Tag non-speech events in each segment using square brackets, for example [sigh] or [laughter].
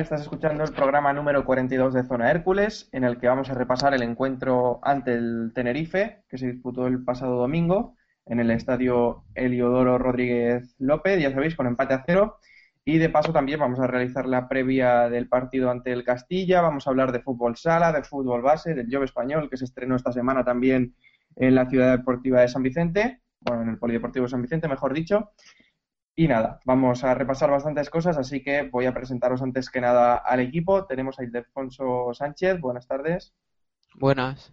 Estás escuchando el programa número 42 de Zona Hércules, en el que vamos a repasar el encuentro ante el Tenerife, que se disputó el pasado domingo en el estadio Eliodoro Rodríguez López, ya sabéis, con empate a cero. Y de paso también vamos a realizar la previa del partido ante el Castilla, vamos a hablar de fútbol sala, de fútbol base, del Job Español, que se estrenó esta semana también en la Ciudad Deportiva de San Vicente, bueno, en el Polideportivo de San Vicente, mejor dicho. Y nada, vamos a repasar bastantes cosas, así que voy a presentaros antes que nada al equipo. Tenemos a Ildefonso Sánchez, buenas tardes. Buenas.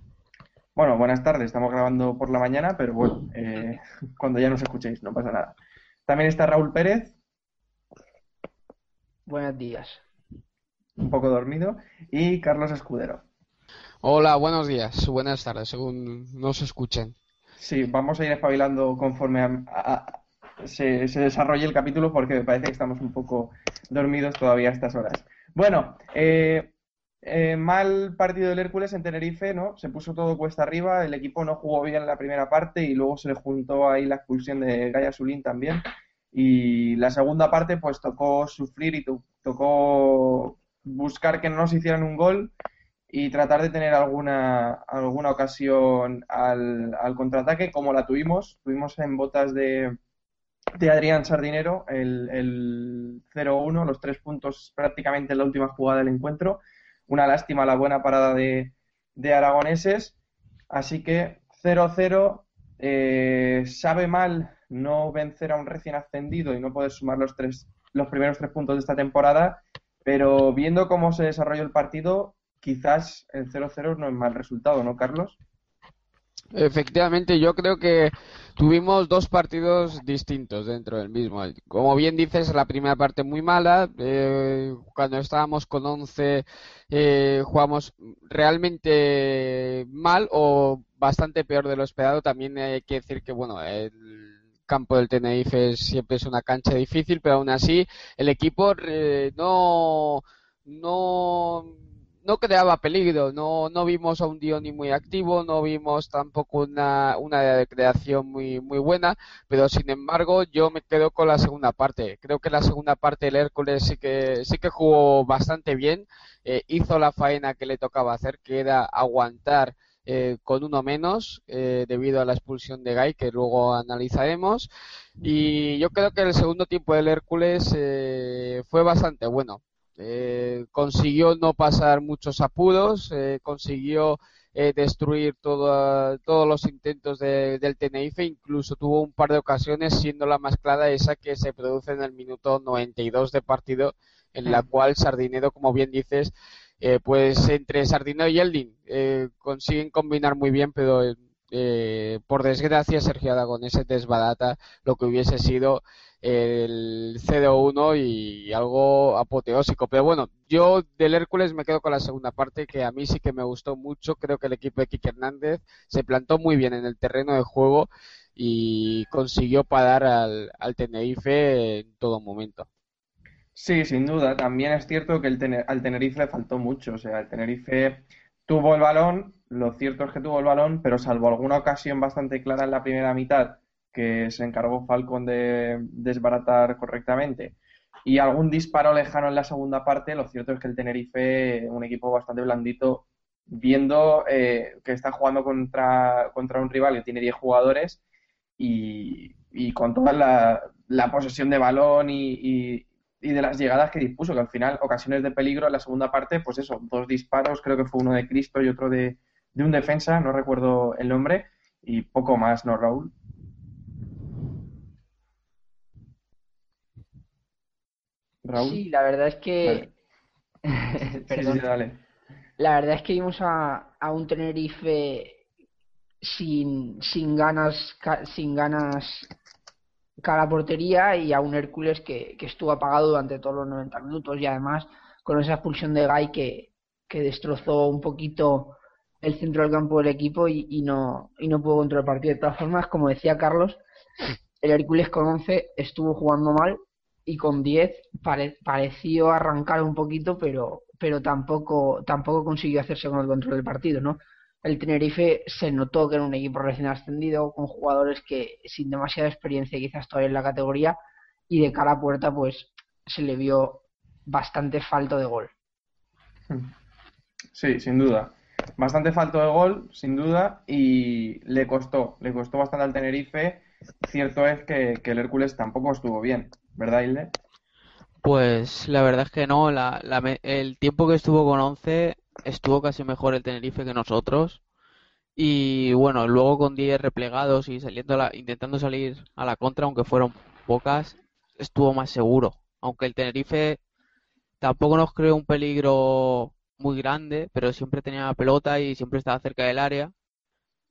Bueno, buenas tardes, estamos grabando por la mañana, pero bueno, eh, [laughs] cuando ya nos escuchéis, no pasa nada. También está Raúl Pérez, Buenos días. un poco dormido, y Carlos Escudero. Hola, buenos días, buenas tardes, según nos escuchen. Sí, vamos a ir espabilando conforme a- a- a- se, se desarrolle el capítulo porque me parece que estamos un poco dormidos todavía a estas horas. Bueno, eh, eh, mal partido del Hércules en Tenerife, ¿no? Se puso todo cuesta arriba, el equipo no jugó bien la primera parte y luego se le juntó ahí la expulsión de Gaya Zulín también. Y la segunda parte, pues tocó sufrir y to- tocó buscar que no nos hicieran un gol y tratar de tener alguna, alguna ocasión al, al contraataque como la tuvimos. Tuvimos en botas de, de Adrián Sardinero el, el 0-1, los tres puntos prácticamente en la última jugada del encuentro. Una lástima la buena parada de, de aragoneses. Así que 0-0. eh, sabe mal no vencer a un recién ascendido y no poder sumar los, tres, los primeros tres puntos de esta temporada. Pero viendo cómo se desarrolló el partido, quizás el 0-0 no es mal resultado, ¿no, Carlos? Efectivamente, yo creo que tuvimos dos partidos distintos dentro del mismo. Como bien dices, la primera parte muy mala. eh, cuando estábamos con 11 eh, jugamos realmente mal o bastante peor de lo esperado. También hay que decir que, bueno, el campo del Tenerife siempre es una cancha difícil, pero aún así el equipo eh, no, no no creaba peligro, no, no vimos a un Dioni muy activo, no vimos tampoco una, una creación muy, muy buena, pero sin embargo yo me quedo con la segunda parte. Creo que la segunda parte el Hércules sí que, sí que jugó bastante bien, eh, hizo la faena que le tocaba hacer, que era aguantar eh, con uno menos eh, debido a la expulsión de Gai, que luego analizaremos. Y yo creo que el segundo tiempo del Hércules eh, fue bastante bueno. Eh, consiguió no pasar muchos apuros, eh, consiguió eh, destruir todo- todos los intentos de- del Tenerife, incluso tuvo un par de ocasiones, siendo la más clara esa que se produce en el minuto 92 de partido, en la cual Sardinero, como bien dices, eh, pues entre Sardinero y Eldin eh, consiguen combinar muy bien, pero eh, por desgracia Sergio Aragonés desbarata lo que hubiese sido el 0-1 y algo apoteósico. Pero bueno, yo del Hércules me quedo con la segunda parte, que a mí sí que me gustó mucho. Creo que el equipo de Kike Hernández se plantó muy bien en el terreno de juego y consiguió parar al, al Tenerife en todo momento. Sí, sin duda. También es cierto que el al Tenerife le faltó mucho. O sea, el Tenerife tuvo el balón, lo cierto es que tuvo el balón, pero salvo alguna ocasión bastante clara en la primera mitad que se encargó Falcon de desbaratar correctamente y algún disparo lejano en la segunda parte, lo cierto es que el Tenerife, un equipo bastante blandito, viendo eh, que está jugando contra, contra un rival que tiene 10 jugadores y, con toda la, posesión de balón y- y de las llegadas que dispuso, que al final ocasiones de peligro en la segunda parte, pues eso, dos disparos, creo que fue uno de Cristo y otro de, de un defensa, no recuerdo el nombre, y poco más, ¿no, Raúl? Raúl. Sí, la verdad es que. [laughs] Sí, Perdón. sí, dale. La verdad es que vimos a, a un Tenerife sin, sin ganas, sin ganas cara portería y a un Hércules que, que estuvo apagado durante todos los 90 minutos y además con esa expulsión de Gay que, que destrozó un poquito el centro del campo del equipo y, y no, y no pudo controlar el partido. De todas formas, como decía Carlos, el Hércules con 11 estuvo jugando mal y con 10 pare- pareció arrancar un poquito, pero, pero tampoco, tampoco consiguió hacerse con el control del partido, ¿no? El Tenerife se notó que era un equipo recién ascendido, con jugadores que sin demasiada experiencia quizás todavía en la categoría, y de cara a puerta pues se le vio bastante falto de gol. Sí, sin duda. Bastante falto de gol, sin duda, y le costó, le costó bastante al Tenerife. Cierto es que, que el Hércules tampoco estuvo bien, ¿verdad, Hilde? Pues la verdad es que no, la, el tiempo que estuvo con 11 estuvo casi mejor el Tenerife que nosotros. Y bueno, luego con 10 replegados y saliendo la- intentando salir a la contra, aunque fueron pocas, estuvo más seguro. Aunque el Tenerife tampoco nos creó un peligro muy grande, pero siempre tenía la pelota y siempre estaba cerca del área.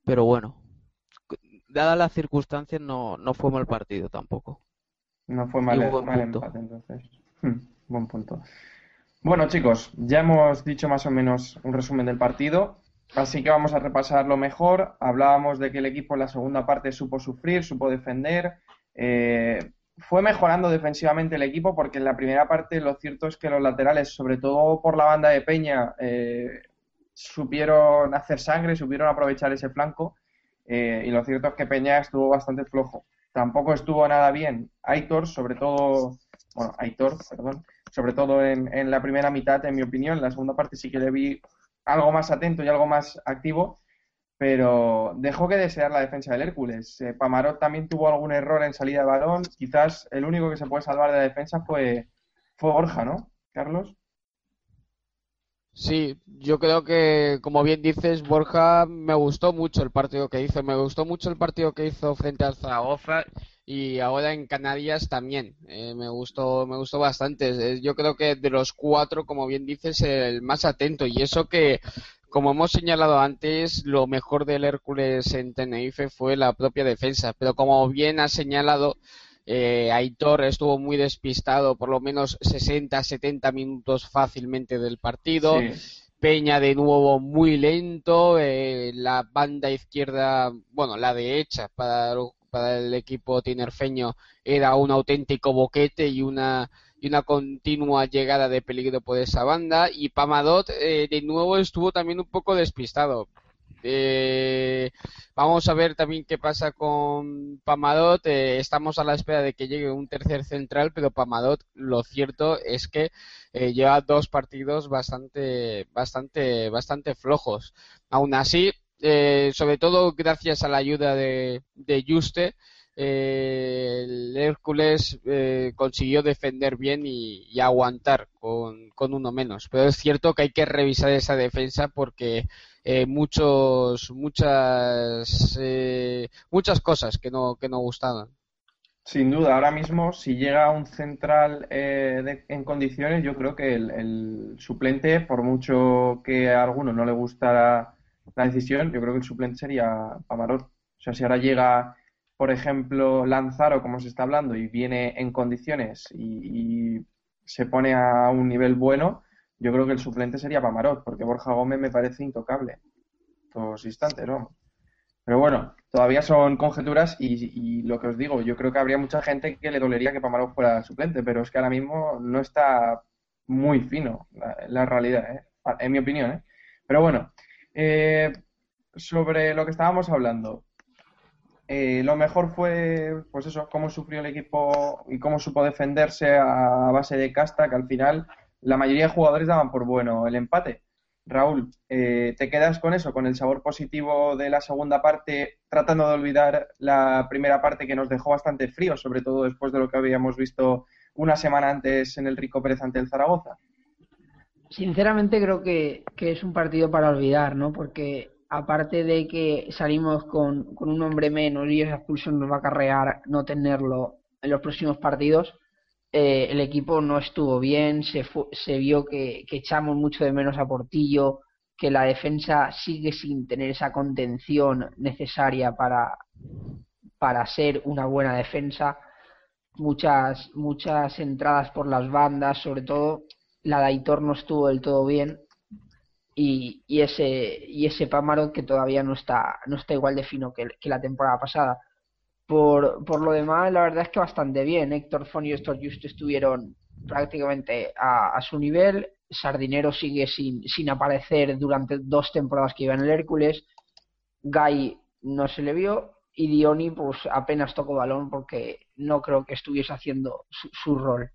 Pero bueno, dadas las circunstancias, no, no fue mal partido tampoco. No fue mal, mal empate, entonces. [laughs] Hmm, buen punto. Bueno, chicos, ya hemos dicho más o menos un resumen del partido, así que vamos a repasar lo mejor. Hablábamos de que el equipo en la segunda parte supo sufrir, supo defender. eh, fue mejorando defensivamente el equipo porque en la primera parte lo cierto es que los laterales, sobre todo por la banda de Peña, eh, supieron hacer sangre, supieron aprovechar ese flanco. eh, y lo cierto es que Peña estuvo bastante flojo. Tampoco estuvo nada bien Aitor, sobre todo, bueno, Aitor, perdón, sobre todo en, en la primera mitad, en mi opinión. En la segunda parte sí que le vi algo más atento y algo más activo, pero dejó que desear la defensa del Hércules. Eh, Pamarot también tuvo algún error en salida de balón. Quizás el único que se puede salvar de la defensa fue, fue Borja, ¿no, Carlos? Sí, yo creo que, como bien dices, Borja, me gustó mucho el partido que hizo, me gustó mucho el partido que hizo frente al Zaragoza y ahora en Canarias también, eh, me gustó, me gustó bastante. Eh, Yo creo que de los cuatro, como bien dices, el más atento. Y eso que, como hemos señalado antes, lo mejor del Hércules en Tenerife fue la propia defensa, pero como bien has señalado, eh, Aitor estuvo muy despistado, por lo menos 60-70 minutos fácilmente del partido. Sí. Peña de nuevo muy lento, eh, la banda izquierda, bueno, la derecha para, el- para el equipo tinerfeño era un auténtico boquete y una, y una continua llegada de peligro por esa banda. Y Pamadot eh, de nuevo estuvo también un poco despistado. Eh, vamos a ver también qué pasa con Pamadot. Eh, estamos a la espera de que llegue un tercer central, pero Pamadot, lo cierto es que eh, lleva dos partidos bastante, bastante, bastante flojos. Aún así, sobre todo gracias a la ayuda de, de Juste, eh, el Hércules consiguió defender bien y, y aguantar con, con uno menos. Pero es cierto que hay que revisar esa defensa porque eh, muchos, muchas, eh, muchas cosas que no, que no gustaban. Sin duda, ahora mismo, si llega un central eh, de- en condiciones, yo creo que el, suplente, por mucho que a alguno no le gustara la decisión, yo creo que el suplente sería Pamarot. O sea, si ahora llega, por ejemplo, Lanzaro, como se está hablando, y viene en condiciones y se pone a un nivel bueno, yo creo que el suplente sería Pamarot, porque Borja Gómez me parece intocable. Todos instantes, ¿no? Pero bueno, todavía son conjeturas y, lo que os digo, yo creo que habría mucha gente que le dolería que Pamarot fuera suplente, pero es que ahora mismo no está muy fino la, realidad, ¿eh? En mi opinión, ¿eh? Pero bueno, eh, sobre lo que estábamos hablando, eh, lo mejor fue, pues eso, cómo sufrió el equipo y cómo supo defenderse a base de casta, que al final la mayoría de jugadores daban por bueno el empate. Raúl, eh, ¿te quedas con eso, con el sabor positivo de la segunda parte, tratando de olvidar la primera parte que nos dejó bastante frío, sobre todo después de lo que habíamos visto una semana antes en el Rico Pérez ante el Zaragoza? Sinceramente creo que, que es un partido para olvidar, ¿no? Porque aparte de que salimos con, con un hombre menos y esa expulsión nos va a acarrear no tenerlo en los próximos partidos, eh, el equipo no estuvo bien, se, se vio que, echamos mucho de menos a Portillo, que la defensa sigue sin tener esa contención necesaria para, para ser una buena defensa. Muchas, muchas entradas por las bandas, sobre todo la de no estuvo del todo bien y, ese y ese Pamarot que todavía no está no está igual de fino que la temporada pasada. Por, por lo demás, la verdad es que bastante bien. Héctor Fon y Héctor Just estuvieron prácticamente a, a su nivel. Sardinero sigue sin, sin aparecer durante dos temporadas que iba en el Hércules. Guy no se le vio y Dioni pues apenas tocó balón porque no creo que estuviese haciendo su, su rol.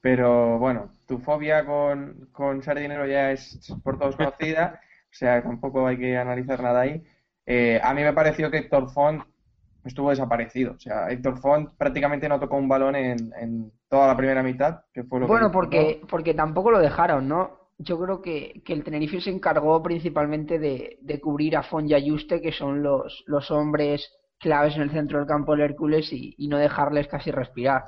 Pero bueno, tu fobia con, con Sardinero ya es por todos conocida, [laughs] o sea, tampoco hay que analizar nada ahí. Eh, a mí me pareció que Héctor Font estuvo desaparecido, o sea, Héctor Font prácticamente no tocó un balón en, en toda la primera mitad, que fue lo Bueno, porque, porque tampoco lo dejaron, ¿no? Yo creo que, que el Tenerife se encargó principalmente de, de cubrir a Fon y a Juste, que son los, los hombres claves en el centro del campo del Hércules, y, y no dejarles casi respirar.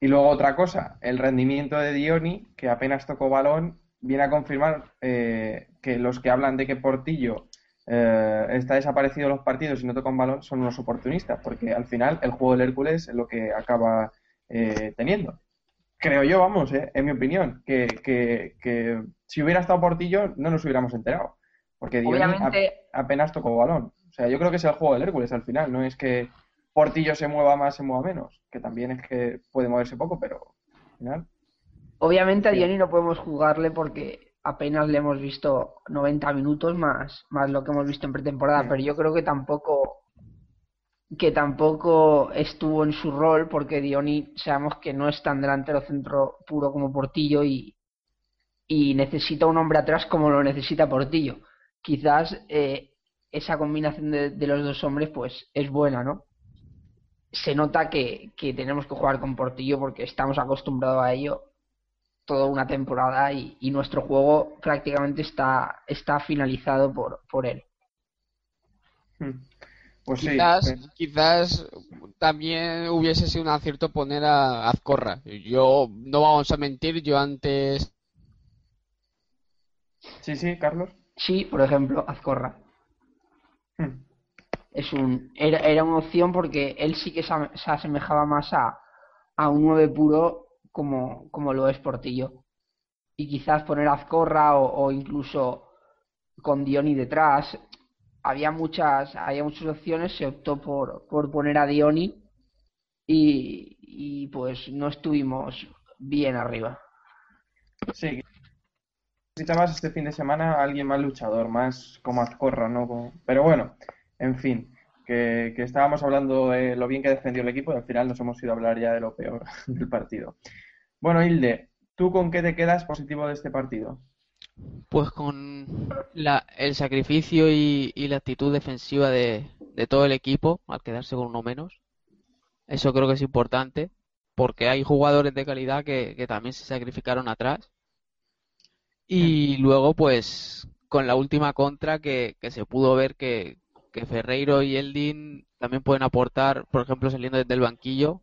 Y luego otra cosa, el rendimiento de Dioni, que apenas tocó balón, viene a confirmar eh, que los que hablan de que Portillo eh, está desaparecido los partidos y no toca un balón son unos oportunistas, porque al final el juego del Hércules es lo que acaba eh, teniendo. Creo yo, vamos, eh, en mi opinión, que, que, que si hubiera estado Portillo no nos hubiéramos enterado, porque Obviamente, ap- apenas tocó balón. O sea, yo creo que es el juego del Hércules al final, no es que Portillo se mueva más, se mueva menos, que también es que puede moverse poco, pero al final. obviamente a Sí. Dioni no podemos jugarle porque apenas le hemos visto 90 minutos más, más lo que hemos visto en pretemporada, pero yo creo que tampoco que tampoco estuvo en su rol porque Dioni sabemos que no es tan delantero centro puro como Portillo y, y necesita un hombre atrás como lo necesita Portillo. Quizás eh, esa combinación de, de los dos hombres pues es buena, ¿no? Se nota que, que tenemos que jugar con Portillo porque estamos acostumbrados a ello toda una temporada y, y nuestro juego prácticamente está, está finalizado por, por él. Hmm. Pues sí, Quizás, eh, quizás también hubiese sido un acierto poner a Azcorra. Yo, no vamos a mentir, yo antes sí, sí, Carlos. Sí, por ejemplo, Azcorra. Hmm. es un era, era una opción porque él sí que se, se asemejaba más a, a un 9 puro como, como lo es Portillo. Y quizás poner a Azcorra o, incluso con Dioni detrás. Había muchas, había muchas opciones, se optó por, por poner a Dioni y, y pues no estuvimos bien arriba. Sí, necesitabas este fin de semana alguien más luchador, más como Azcorra, ¿no? Pero bueno, en fin, que, que estábamos hablando de lo bien que defendió el equipo y al final nos hemos ido a hablar ya de lo peor [laughs] del partido. Bueno, Hilde, ¿tú con qué te quedas positivo de este partido? Pues con la, el sacrificio y, y la actitud defensiva de, de todo el equipo al quedarse con uno menos. Eso creo que es importante porque hay jugadores de calidad que, que también se sacrificaron atrás. Y luego, pues, con la última contra que, que se pudo ver que, que Ferreiro y Eldin también pueden aportar, por ejemplo, saliendo desde el banquillo,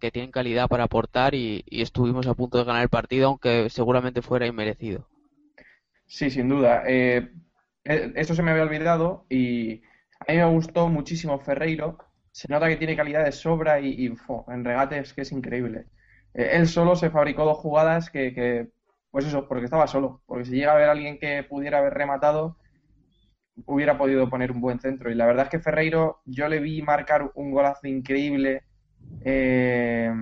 que tienen calidad para aportar y, estuvimos a punto de ganar el partido, aunque seguramente fuera inmerecido. Sí, sin duda. Eh, eh, eso se me había olvidado y a mí me gustó muchísimo Ferreiro. Se nota que tiene calidad de sobra y, y, en regates que es increíble. Eh, él solo se fabricó dos jugadas que, que, pues eso, porque estaba solo. Porque si llega a haber alguien que pudiera haber rematado, hubiera podido poner un buen centro. Y la verdad es que Ferreiro, yo le vi marcar un golazo increíble eh,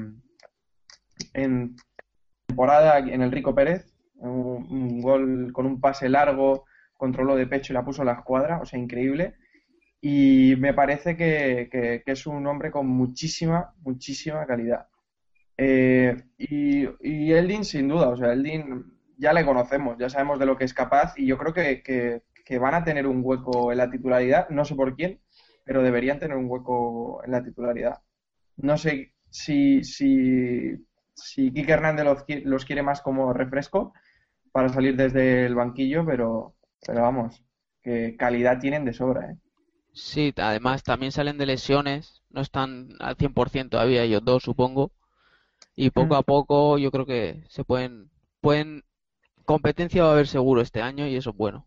en temporada en el Rico Pérez. Un, gol con un pase largo, controló de pecho y la puso a la escuadra, o sea, increíble. Y me parece que, que, que es un hombre con muchísima, muchísima calidad. Eh, y, Eldin, sin duda, o sea, Eldin ya le conocemos, ya sabemos de lo que es capaz y yo creo que, que van a tener un hueco en la titularidad, no sé por quién, pero deberían tener un hueco en la titularidad. No sé si, si, si Quique Hernández los, los quiere más como refresco para salir desde el banquillo, pero, pero vamos, que calidad tienen de sobra, ¿eh? Sí, además también salen de lesiones, no están al 100% todavía ellos dos, supongo. Y poco Mm. a poco yo creo que se pueden, pueden, competencia va a haber seguro este año y eso es bueno.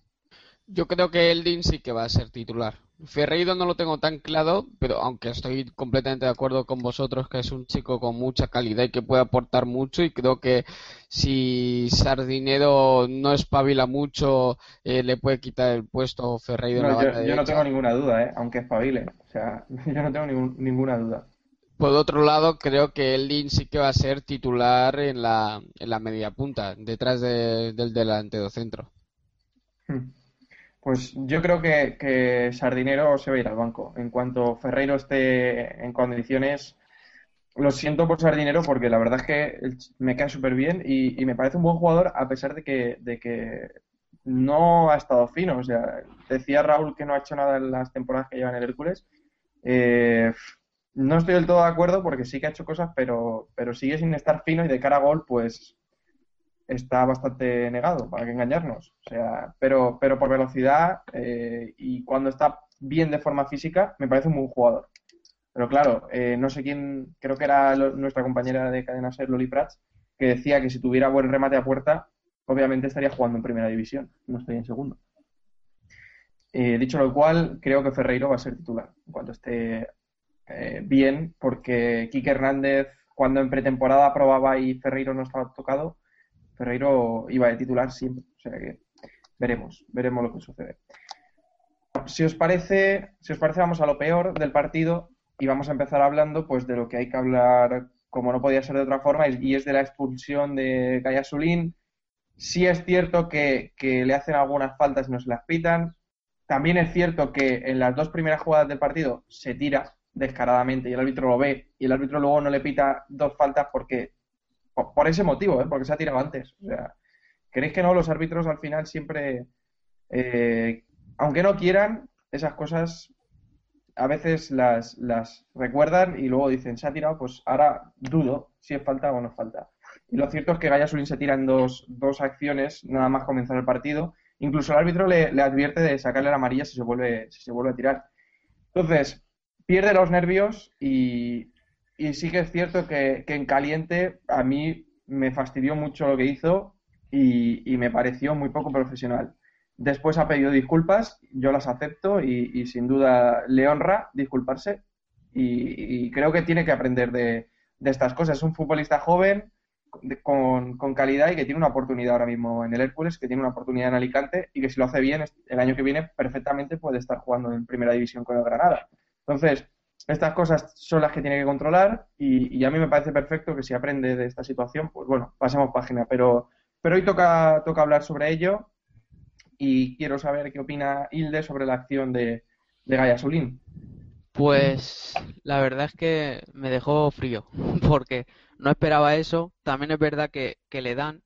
Yo creo que Eldin sí que va a ser titular. Ferreiro no lo tengo tan claro, pero aunque estoy completamente de acuerdo con vosotros que es un chico con mucha calidad y que puede aportar mucho y creo que si Sardinero no espabila mucho eh, le puede quitar el puesto Ferreiro en la No, yo, banda yo no tengo ninguna duda, ¿eh? Aunque espabile. O sea, [laughs] yo no tengo ningún- ninguna duda. Por otro lado, creo que Eldin sí que va a ser titular en la, en la media punta, detrás de- del delantero centro. Hmm. Pues yo creo que, que Sardinero se va a ir al banco. En cuanto Ferreiro esté en condiciones, lo siento por Sardinero porque la verdad es que me cae súper bien y, y me parece un buen jugador a pesar de que, de que no ha estado fino. O sea, decía Raúl que no ha hecho nada en las temporadas que lleva en el Hércules. Eh, no estoy del todo de acuerdo porque sí que ha hecho cosas, pero, pero sigue sin estar fino y de cara a gol, pues está bastante negado, para que engañarnos. O sea, pero, pero por velocidad eh, y cuando está bien de forma física, me parece un buen jugador. Pero claro, eh, no sé quién, creo que era nuestra compañera de cadena ser, Loli Prats, que decía que si tuviera buen remate a puerta, obviamente estaría jugando en primera división, no estaría en segundo. Eh, dicho lo cual, creo que Ferreiro va a ser titular en cuanto esté bien, porque Quique Hernández, cuando en pretemporada probaba y Ferreiro no estaba tocado, Ferreiro iba de titular siempre. O sea que veremos, veremos lo que sucede. Si os parece, si os parece, vamos a lo peor del partido y vamos a empezar hablando pues de lo que hay que hablar, como no podía ser de otra forma, y es de la expulsión de Gayasulín. Sí es cierto que le hacen algunas faltas y no se las pitan. También es cierto que en las dos primeras jugadas del partido se tira descaradamente y el árbitro lo ve y el árbitro luego no le pita dos faltas porque por, ese motivo, ¿eh? porque se ha tirado antes. O sea, ¿creéis que no? Los árbitros al final siempre, eh, aunque no quieran, esas cosas a veces las, recuerdan y luego dicen, se ha tirado, pues ahora dudo si es falta o no falta. Y lo cierto es que Gaya Sulín se tira en dos, dos acciones nada más comenzar el partido. Incluso el árbitro le, le advierte de sacarle la amarilla si se vuelve, si se vuelve a tirar. Entonces, pierde los nervios y, y sí que es cierto que, en caliente a mí me fastidió mucho lo que hizo y, me pareció muy poco profesional. Después ha pedido disculpas, yo las acepto y, sin duda le honra disculparse y, creo que tiene que aprender de, estas cosas. Es un futbolista joven con, con calidad y que tiene una oportunidad ahora mismo en el Hércules, que tiene una oportunidad en Alicante y que si lo hace bien el año que viene perfectamente puede estar jugando en primera división con el Granada. Entonces, estas cosas son las que tiene que controlar y, a mí me parece perfecto que si aprende de esta situación, pues bueno, pasemos página. Pero, pero hoy toca, toca hablar sobre ello y quiero saber qué opina Hilde sobre la acción de, de Gaia Solín. Pues la verdad es que me dejó frío, [laughs] porque no esperaba eso. También es verdad que, que le dan,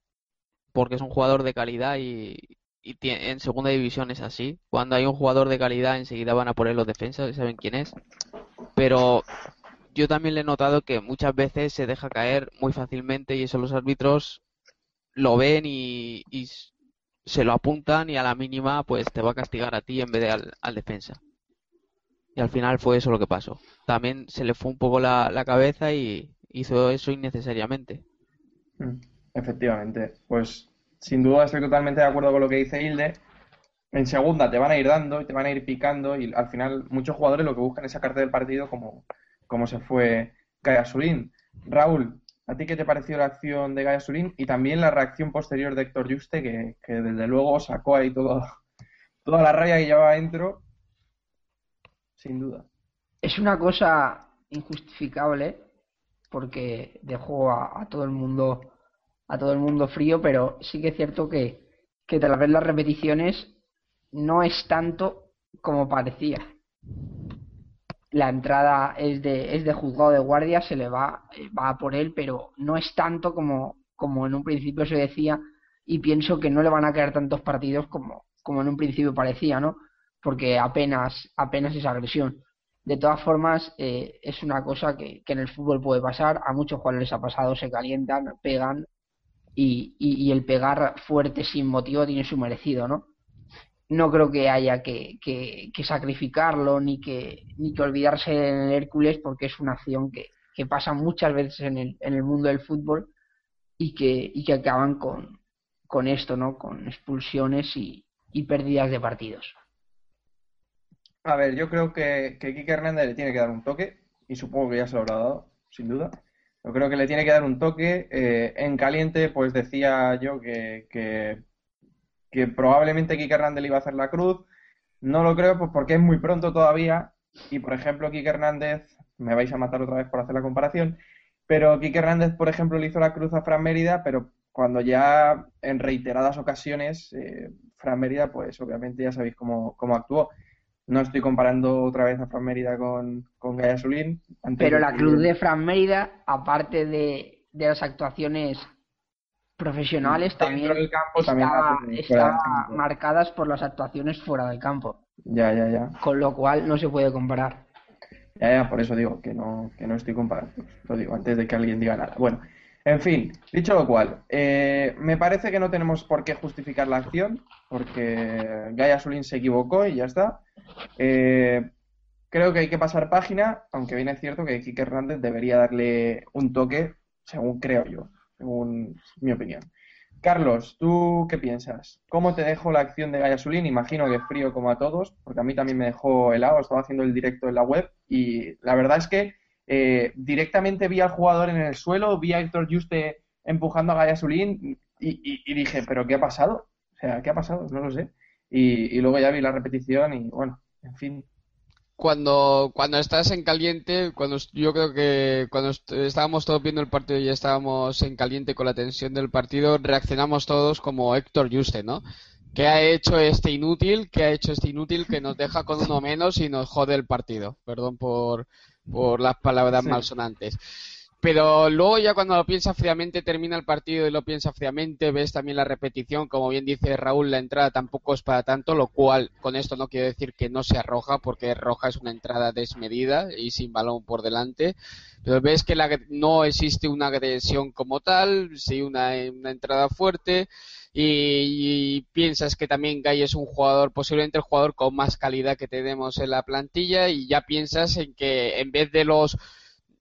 porque es un jugador de calidad y, y en segunda división es así. Cuando hay un jugador de calidad enseguida van a poner los defensas saben quién es. Pero yo también le he notado que muchas veces se deja caer muy fácilmente y eso los árbitros lo ven y, se lo apuntan y a la mínima pues te va a castigar a ti en vez de al, al defensa. Y al final fue eso lo que pasó. También se le fue un poco la, la cabeza y hizo eso innecesariamente. Mm, Efectivamente, pues sin duda estoy totalmente de acuerdo con lo que dice Hilde. En segunda te van a ir dando y te van a ir picando y al final muchos jugadores lo que buscan es sacarte del partido como, como se fue Gaia Surín. Raúl, ¿a ti qué te pareció la acción de Gaia Surín y también la reacción posterior de Héctor Juste que, desde luego sacó ahí [laughs] toda la raya que llevaba dentro? Sin duda. Es una cosa injustificable porque dejó a todo el mundo a todo el mundo frío, pero sí que es cierto que, que tras ver las repeticiones no es tanto como parecía. La entrada es de, es de juzgado de guardia, se le va, eh, va por él, pero no es tanto como, como en un principio se decía, y pienso que no le van a quedar tantos partidos como, como en un principio parecía, ¿no? Porque apenas, apenas es agresión. De todas formas, eh, es una cosa que, que en el fútbol puede pasar, a muchos jugadores ha pasado, se calientan, pegan, y, y, el pegar fuerte sin motivo tiene su merecido, ¿no? No creo que haya que, que, sacrificarlo ni que, ni que olvidarse en el Hércules porque es una acción que, pasa muchas veces en el, en el mundo del fútbol y que, acaban con, esto, ¿no? Con expulsiones y, y pérdidas de partidos. A ver, yo creo que, que Kike Hernández le tiene que dar un toque y supongo que ya se lo habrá dado, sin duda. Yo creo que le tiene que dar un toque. Eh, en caliente, pues decía yo que, que, probablemente Kike Hernández le iba a hacer la cruz. No lo creo, pues porque es muy pronto todavía. Y por ejemplo, Kike Hernández, me vais a matar otra vez por hacer la comparación, pero Kike Hernández, por ejemplo, le hizo la cruz a Fran Mérida, pero cuando ya en reiteradas ocasiones, eh, Fran Mérida, pues obviamente ya sabéis cómo, cómo actuó. No estoy comparando otra vez a Fran Mérida con, con Gaia. Antes Pero la cruz de Fran Mérida, aparte de, de las actuaciones profesionales, también del estaba, estaba campo. marcadas por las actuaciones fuera del campo, Ya, ya, ya. con lo cual no se puede comparar. Ya, ya, por eso digo que no, que no estoy comparando. Lo digo antes de que alguien diga nada. Bueno, en fin, dicho lo cual, eh, me parece que no tenemos por qué justificar la acción, porque Gaia Sulín se equivocó y ya está. Eh, creo que hay que pasar página, aunque bien es cierto que Kike Hernández debería darle un toque, según creo yo, según mi opinión. Carlos, ¿tú qué piensas? ¿Cómo te dejó la acción de Gaia Sulín? Imagino que frío como a todos, porque a mí también me dejó helado, estaba haciendo el directo en la web y la verdad es que eh, directamente vi al jugador en el suelo, vi a Héctor Juste empujando a Gaia Sulín y, y- dije, ¿pero qué ha pasado? O sea, ¿qué ha pasado? No lo sé. Y, y luego ya vi la repetición y bueno, en fin. Cuando, cuando estás en caliente, cuando yo creo que cuando est- estábamos todos viendo el partido y estábamos en caliente con la tensión del partido, reaccionamos todos como Héctor Juste, ¿no? ¿Qué ha hecho este inútil? ¿Qué ha hecho este inútil que nos deja con uno menos y nos jode el partido? Perdón por, por las palabras Sí. malsonantes. Pero luego ya cuando lo piensas fríamente, termina el partido y lo piensas fríamente, ves también la repetición, como bien dice Raúl, la entrada tampoco es para tanto, lo cual con esto no quiero decir que no sea roja, porque roja es una entrada desmedida y sin balón por delante, pero ves que la, no existe una agresión como tal, sí una, una entrada fuerte y, piensas que también Gay es un jugador, posiblemente el jugador con más calidad que tenemos en la plantilla y ya piensas en que en vez de los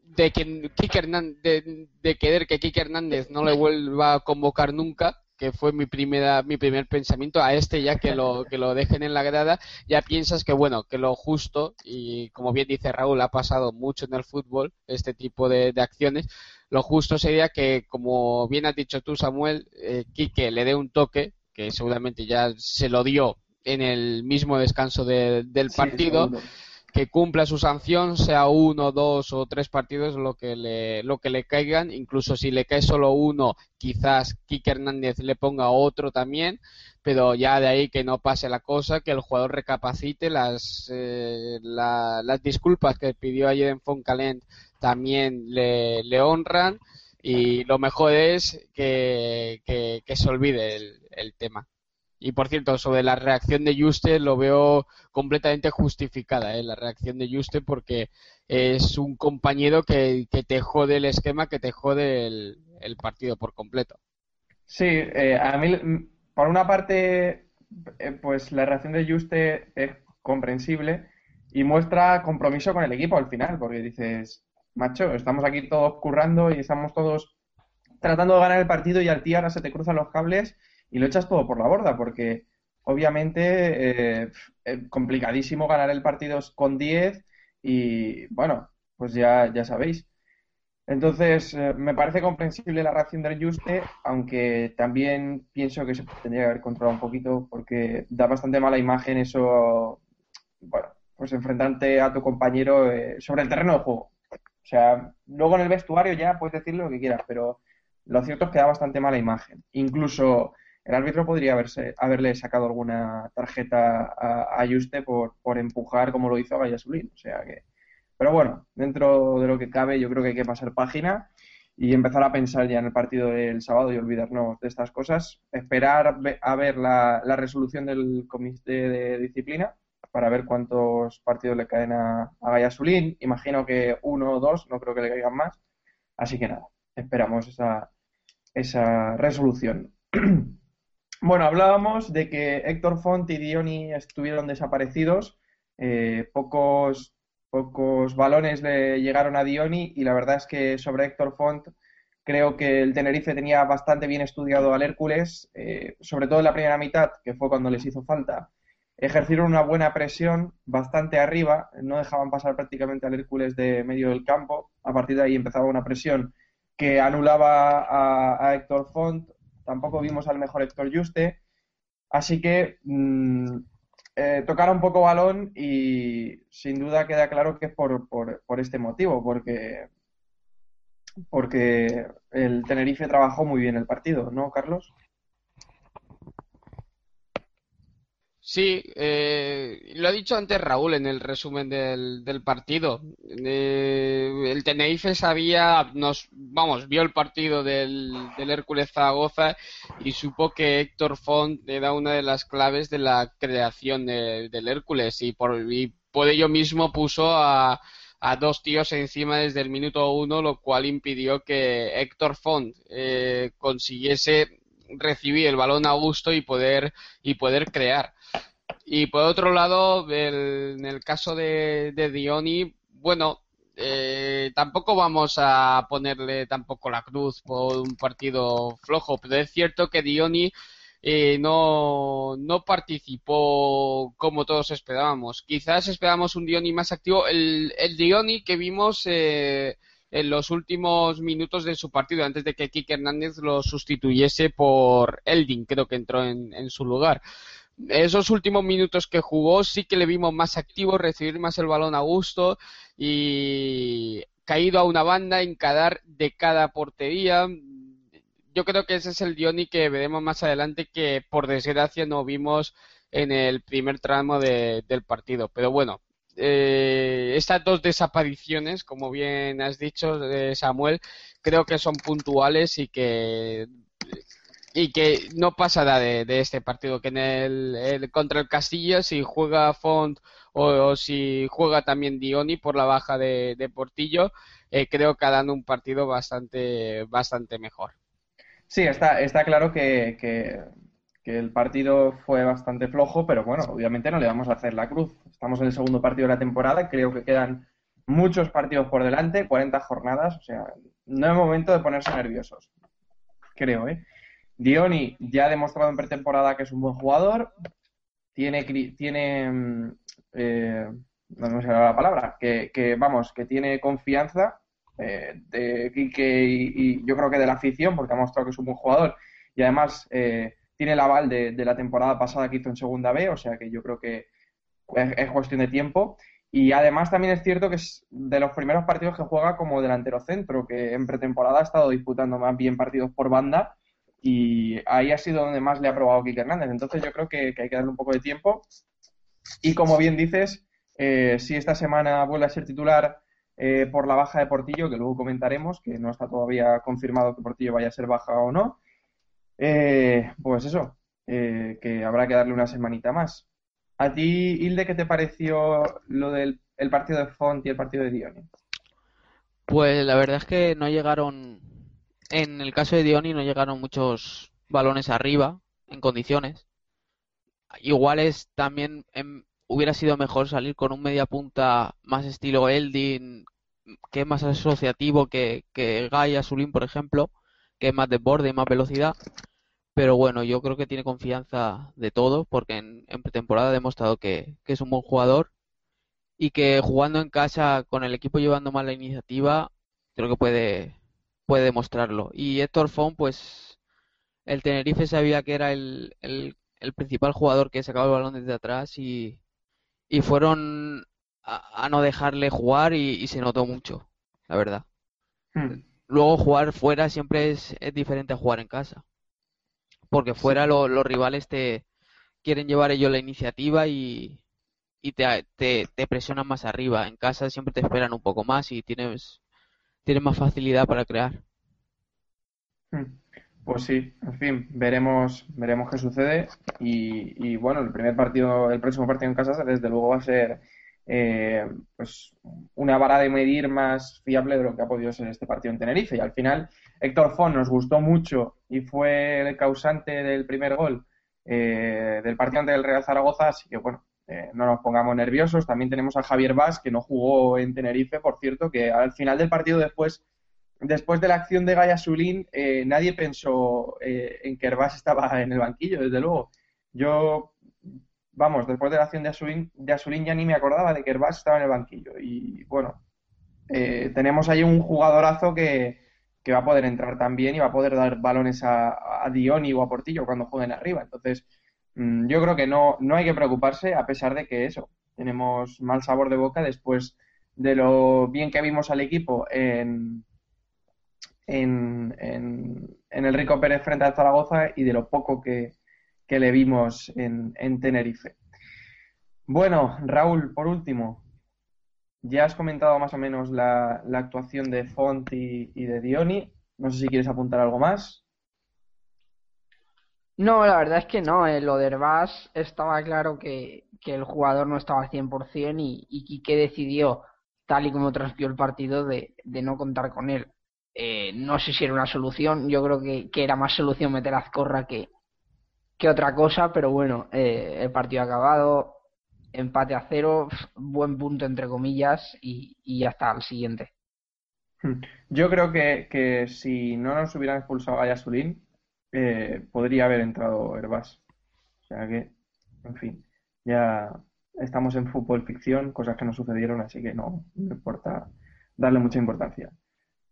de que Kike Hernández, de, querer que Kike Hernández no le vuelva a convocar nunca, que fue mi primera mi primer pensamiento a este ya que lo que lo dejen en la grada, ya piensas que bueno, que lo justo y como bien dice Raúl ha pasado mucho en el fútbol este tipo de acciones, lo justo sería que como bien has dicho tú Samuel, eh, Quique le dé un toque que seguramente ya se lo dio en el mismo descanso de- del partido que cumpla su sanción, sea uno, dos o tres partidos lo que le, lo que le caigan, incluso si le cae solo uno, quizás Kike Hernández le ponga otro también, pero ya de ahí que no pase la cosa, que el jugador recapacite las, eh, la- las disculpas que pidió ayer en Foncalent también le, le honran y lo mejor es que, que, que se olvide el, el tema. Y por cierto, sobre la reacción de Juste lo veo completamente justificada, ¿eh? la reacción de Juste porque es un compañero que, que te jode el esquema, que te jode el, el partido por completo. Sí, eh, a mí, mm, por una parte, eh, pues la reacción de Juste es comprensible, y muestra compromiso con el equipo al final, porque dices, macho, estamos aquí todos currando y estamos todos tratando de ganar el partido y al tío ahora se te cruzan los cables y lo echas todo por la borda, porque obviamente eh, eh, complicadísimo ganar el partido con 10 y bueno, pues ya, ya sabéis. Entonces, eh, me parece comprensible la reacción del Juste, aunque también pienso que se tendría que haber controlado un poquito porque da bastante mala imagen eso, bueno, pues enfrentarte a tu compañero eh, sobre el terreno de juego. O sea, luego en el vestuario ya puedes decir lo que quieras, pero lo cierto es que da bastante mala imagen. Incluso el árbitro podría haberse, haberle sacado alguna tarjeta a, a Juste por, por empujar como lo hizo a Gallasulín. O sea que pero bueno, dentro de lo que cabe, yo creo que hay que pasar página y empezar a pensar ya en el partido del sábado y olvidarnos de estas cosas. Esperar a ver la, la resolución del comité de disciplina para ver cuántos partidos le caen a, a Gallasulín. Imagino que uno o dos, no creo que le caigan más. Así que nada, esperamos esa, resolución. [clears throat] bueno, hablábamos de que Héctor Font y Dioni estuvieron desaparecidos. Eh, pocos pocos balones le llegaron a Dioni y la verdad es que sobre Héctor Font creo que el Tenerife tenía bastante bien estudiado al Hércules, eh, sobre todo en la primera mitad, que fue cuando les hizo falta. Ejercieron una buena presión bastante arriba, no dejaban pasar prácticamente al Hércules de medio del campo. A partir de ahí empezaba una presión que anulaba a, Héctor Font. Tampoco vimos al mejor Héctor Juste. Así que mmm, eh, poco balón y sin duda queda claro que es por, por, por, este motivo, porque, porque el Tenerife trabajó muy bien el partido, ¿no, Carlos? Sí, eh, lo ha dicho antes Raúl en el resumen del, del partido. Eh, el Tenerife sabía, nos, vamos, vio el partido del, del Hércules Zaragoza y supo que Héctor Font era una de las claves de la creación de, del Hércules y por, y por ello mismo puso a, a dos tíos encima desde el minuto uno, lo cual impidió que Héctor Font eh, consiguiese recibir el balón a gusto y poder y poder crear. Y por otro lado, el, en el caso de, Dioni, bueno, eh, tampoco vamos a ponerle tampoco la cruz por un partido flojo, pero es cierto que Dioni eh, no, no participó como todos esperábamos. Quizás esperábamos un Dioni más activo. El, el Dioni que vimos eh, en los últimos minutos de su partido, antes de que Kike Hernández lo sustituyese por Eldin, creo que entró en, su lugar esos últimos minutos que jugó sí que le vimos más activo, recibir más el balón a gusto y caído a una banda, encarar de cada portería. Yo creo que ese es el Dioni que veremos más adelante que por desgracia no vimos en el primer tramo de, del partido. Pero bueno, eh, estas dos desapariciones, como bien has dicho, eh, Samuel, creo que son puntuales y que y que no pasará de, de, este partido, que en el, contra el Castillo, si juega Font o, si juega también Dioni por la baja de, de Portillo, eh, creo que harán un partido bastante, bastante mejor. Sí, está, está claro que, que, que, el partido fue bastante flojo, pero bueno, obviamente no le vamos a hacer la cruz. Estamos en el segundo partido de la temporada, creo que quedan muchos partidos por delante, 40 jornadas, o sea, no es momento de ponerse nerviosos, creo, ¿eh? Dioni ya ha demostrado en pretemporada que es un buen jugador. Tiene, tiene eh, no sé la palabra, que, que, vamos, que tiene confianza eh, de y, y, yo creo que de la afición, porque ha mostrado que es un buen jugador. Y además eh, tiene el aval de, de, la temporada pasada que hizo en Segunda B, o sea que yo creo que es, es cuestión de tiempo. Y además también es cierto que es de los primeros partidos que juega como delantero centro, que en pretemporada ha estado disputando más bien partidos por banda y ahí ha sido donde más le ha probado Kike Hernández. Entonces yo creo que, que, hay que darle un poco de tiempo. Y como bien dices, eh, si esta semana vuelve a ser titular eh, por la baja de Portillo, que luego comentaremos, que no está todavía confirmado que Portillo vaya a ser baja o no, eh, pues eso, eh, que habrá que darle una semanita más. ¿A ti, Hilde, qué te pareció lo del el partido de Font y el partido de Dioni? Pues la verdad es que no llegaron en el caso de Dioni no llegaron muchos balones arriba en condiciones. Igual es también en, hubiera sido mejor salir con un media punta más estilo Eldin, que es más asociativo que, que Gaia por ejemplo, que es más de borde y más velocidad. Pero bueno, yo creo que tiene confianza de todo, porque en, pretemporada ha demostrado que, que es un buen jugador y que jugando en casa con el equipo llevando más la iniciativa, creo que puede, puede demostrarlo. Y Héctor Font, pues el Tenerife sabía que era el, el, principal jugador que sacaba el balón desde atrás y, y fueron a, no dejarle jugar y, y se notó mucho, la verdad. Hmm. Luego jugar fuera siempre es, es diferente a jugar en casa. Porque fuera lo- los rivales te quieren llevar ellos la iniciativa y, y te, te, te presionan más arriba. En casa siempre te esperan un poco más y tienes, tienes más facilidad para crear. Hmm. Pues sí, en fin, veremos, veremos qué sucede. Y, y bueno, el primer partido, el próximo partido en casa, desde luego va a ser eh, pues una vara de medir más fiable de lo que ha podido ser este partido en Tenerife. Y al final, Héctor Font nos gustó mucho y fue el causante del primer gol eh, del partido ante el Real Zaragoza, así que bueno, eh, no nos pongamos nerviosos. También tenemos a Javier Vaz, que no jugó en Tenerife, por cierto, que al final del partido después después de la acción de Gaia Sulín, eh, nadie pensó en que Herbás estaba en el banquillo, desde luego. Yo, vamos, después de la acción de Asulín, de Asulín ya ni me acordaba de que Herbás estaba en el banquillo. Y bueno, eh, tenemos ahí un jugadorazo que, que va a poder entrar también y va a poder dar balones a, a Dioni o a Portillo cuando jueguen arriba. Entonces, mm, yo creo que no, no hay que preocuparse, a pesar de que eso, tenemos mal sabor de boca después de lo bien que vimos al equipo en en, en, en el Rico Pérez frente al Zaragoza y de lo poco que, que le vimos en, en Tenerife. Bueno, Raúl, por último, ya has comentado más o menos la, la actuación de Font y, de Dioni. No sé si quieres apuntar algo más. No, la verdad es que no. eh, Lo de Herbás estaba claro que, el jugador no estaba al 100% y, y Quique decidió, tal y como transcribió el partido, de, de no contar con él. Eh, no sé si era una solución, yo creo que, que era más solución meter a Azcorra que, que otra cosa, pero bueno, eh, el partido acabado, empate a cero, buen punto entre comillas y, y ya está, al siguiente. Yo creo que, que si no nos hubieran expulsado a Yasulín, eh, podría haber entrado Herbás. O sea que, en fin, ya estamos en fútbol ficción, cosas que no sucedieron, así que no, no importa darle mucha importancia.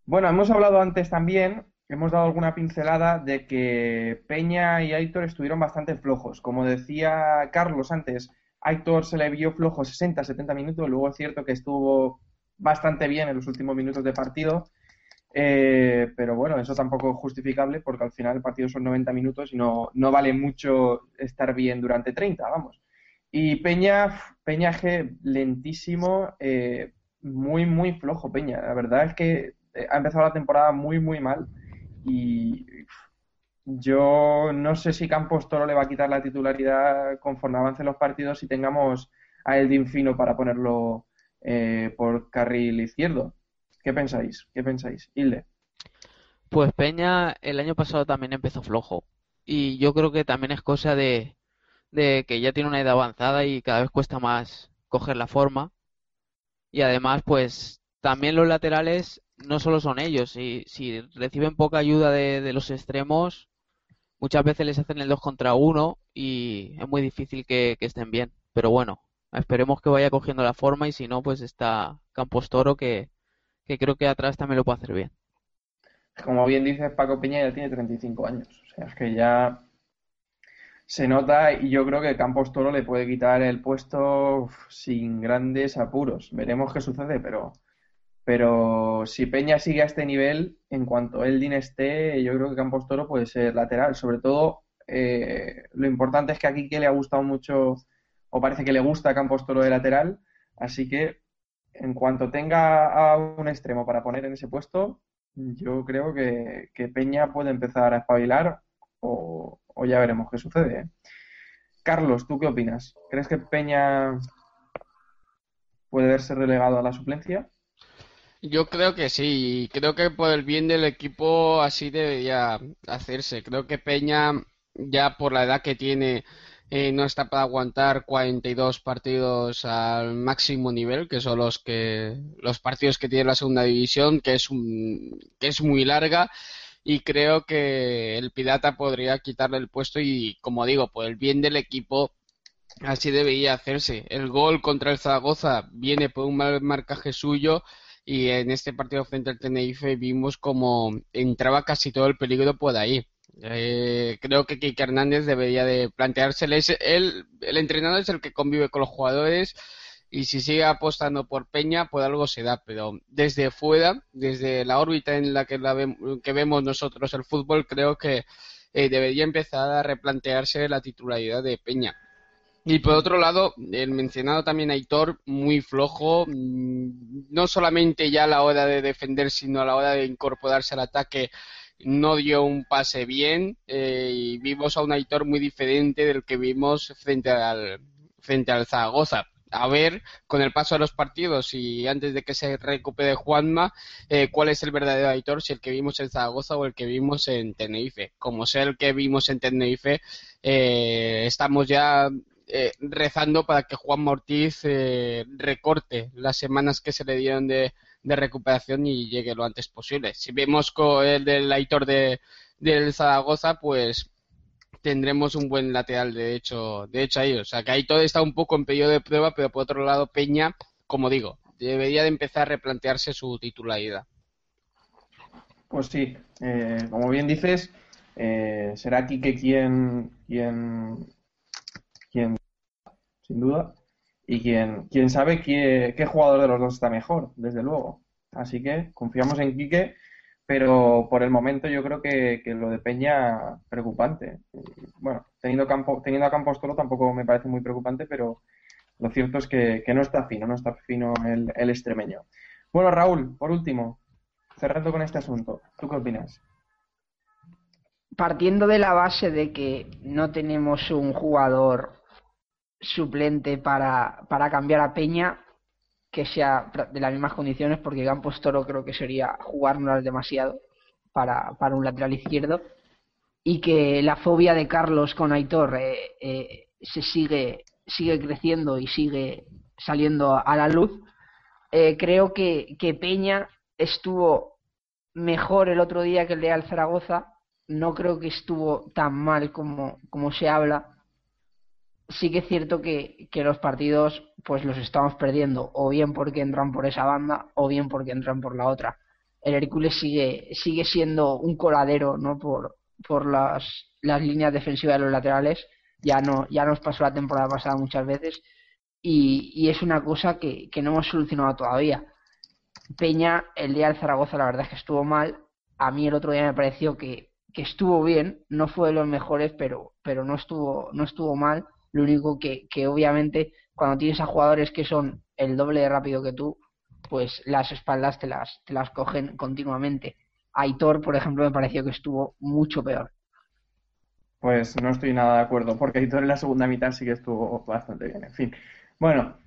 Bueno, hemos hablado antes también, hemos dado alguna pincelada de que Peña y Aitor estuvieron bastante flojos. Como decía Carlos antes, Aitor se le vio flojo 60, 70 minutos, luego es cierto que estuvo bastante bien en los últimos minutos de partido, eh, pero bueno, eso tampoco es justificable porque al final el partido son 90 minutos y no, no vale mucho estar bien durante 30, vamos. Y Peña, Peñaje lentísimo, eh, muy, muy flojo Peña. La verdad es que ha empezado la temporada muy, muy mal y yo no sé si Campos Toro le va a quitar la titularidad conforme avancen los partidos y tengamos a Eldin Fino para ponerlo eh, por carril izquierdo. ¿Qué pensáis? ¿Qué pensáis? Hilde. Pues Peña el año pasado también empezó flojo y yo creo que también es cosa de, de que ya tiene una edad avanzada y cada vez cuesta más coger la forma y además pues también los laterales no solo son ellos, si, si reciben poca ayuda de, los extremos muchas veces les hacen el 2 contra 1 y es muy difícil que, estén bien, pero bueno, esperemos que vaya cogiendo la forma y si no pues está Campos Toro que, creo que atrás también lo puede hacer bien. Como bien dices, Paco Peña ya tiene 35 años. O sea, es que ya se nota y yo creo que Campos Toro le puede quitar el puesto sin grandes apuros. Veremos qué sucede, pero, pero si Peña sigue a este nivel, en cuanto Eldin esté, yo creo que Campos Toro puede ser lateral. Sobre todo, eh, lo importante es que aquí que le ha gustado mucho, o parece que le gusta Campos Toro de lateral, así que en cuanto tenga a un extremo para poner en ese puesto, yo creo que, Peña puede empezar a espabilar o, o ya veremos qué sucede. ¿eh? Carlos, ¿tú qué opinas? ¿Crees que Peña puede verse relegado a la suplencia? Yo creo que sí, creo que por el bien del equipo así debería hacerse. Creo que Peña, ya por la edad que tiene, eh, no está para aguantar 42 partidos al máximo nivel, que son los que los partidos que tiene la segunda división, que es un, que es muy larga y creo que el Pirata podría quitarle el puesto y como digo, por el bien del equipo así debería hacerse. El gol contra el Zaragoza viene por un mal marcaje suyo y en este partido frente al Tenerife vimos como entraba casi todo el peligro por ahí. Eh, creo que Kike Hernández debería de planteársele. El, el entrenador es el que convive con los jugadores y si sigue apostando por Peña, pues algo se da. Pero desde fuera, desde la órbita en la que, la vem- que vemos nosotros el fútbol, creo que eh, debería empezar a replantearse la titularidad de Peña. Y por otro lado, el mencionado también Aitor, muy flojo, mm, no solamente ya a la hora de defender, sino a la hora de incorporarse al ataque, no dio un pase bien eh, y vimos a un Aitor muy diferente del que vimos frente al, frente al Zaragoza. A ver, con el paso de los partidos y antes de que se recupere Juanma, eh, cuál es el verdadero Aitor, si el que vimos en Zaragoza o el que vimos en Tenerife. Como sea el que vimos en Tenerife, eh, estamos ya eh, rezando para que Juan Ortiz eh, recorte las semanas que se le dieron de, recuperación y llegue lo antes posible. Si vemos con el del Aitor de, del Zaragoza, pues tendremos un buen lateral de hecho, de hecho ahí. O sea que Aitor está un poco en periodo de prueba, pero por otro lado Peña, como digo, debería de empezar a replantearse su titularidad. Pues sí, eh, como bien dices, eh, será Quique quien, quien, sin duda, y quien, quien sabe qué, qué jugador de los dos está mejor, desde luego. Así que confiamos en Quique, pero por el momento yo creo que, que lo de Peña preocupante. Bueno, teniendo, campo, teniendo a Campos Toro tampoco me parece muy preocupante, pero lo cierto es que, que no está fino, no está fino el, el extremeño. Bueno, Raúl, por último, cerrando con este asunto, ¿tú qué opinas? partiendo de la base de que no tenemos un jugador suplente para, para cambiar a Peña que sea de las mismas condiciones, porque Campos Toro creo que sería jugárnoslas demasiado para, para un lateral izquierdo, y que la fobia de Carlos con Aitor eh, eh, se sigue, sigue creciendo y sigue saliendo a la luz, eh, creo que, que Peña estuvo mejor el otro día que el de Al Zaragoza, no creo que estuvo tan mal como, como se habla. Sí que es cierto que, que los partidos pues los estamos perdiendo, o bien porque entran por esa banda, o bien porque entran por la otra. El Hércules sigue, sigue siendo un coladero, ¿no? Por, por las, las líneas defensivas de los laterales. Ya no, ya nos pasó la temporada pasada muchas veces. Y, y es una cosa que, que no hemos solucionado todavía. Peña, el día del Zaragoza, la verdad es que estuvo mal. A mí el otro día me pareció que, que estuvo bien, no fue de los mejores, pero, pero no estuvo, no estuvo mal. Lo único que, que obviamente cuando tienes a jugadores que son el doble de rápido que tú, pues las espaldas te las, te las cogen continuamente. Aitor, por ejemplo, me pareció que estuvo mucho peor. Pues no estoy nada de acuerdo, porque Aitor en la segunda mitad sí que estuvo bastante bien. En fin, bueno,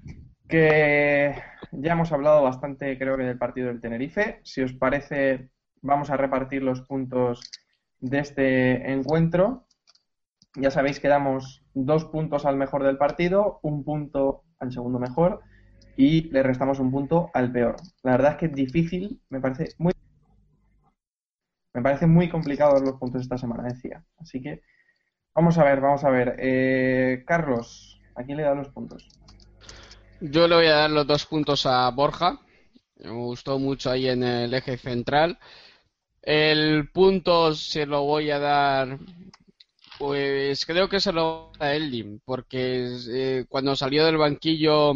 que ya hemos hablado bastante, creo que, del partido del Tenerife. Si os parece, vamos a repartir los puntos de este encuentro. Ya sabéis que damos dos puntos al mejor del partido, un punto al segundo mejor y le restamos un punto al peor. La verdad es que es difícil, me parece muy, me parece muy complicado los puntos esta semana, decía. Así que vamos a ver, vamos a ver. Eh, Carlos, ¿a quién le da los puntos? Yo le voy a dar los dos puntos a Borja. Me gustó mucho ahí en el eje central. El punto se lo voy a dar, pues creo que se lo a Eldin, porque eh, cuando salió del banquillo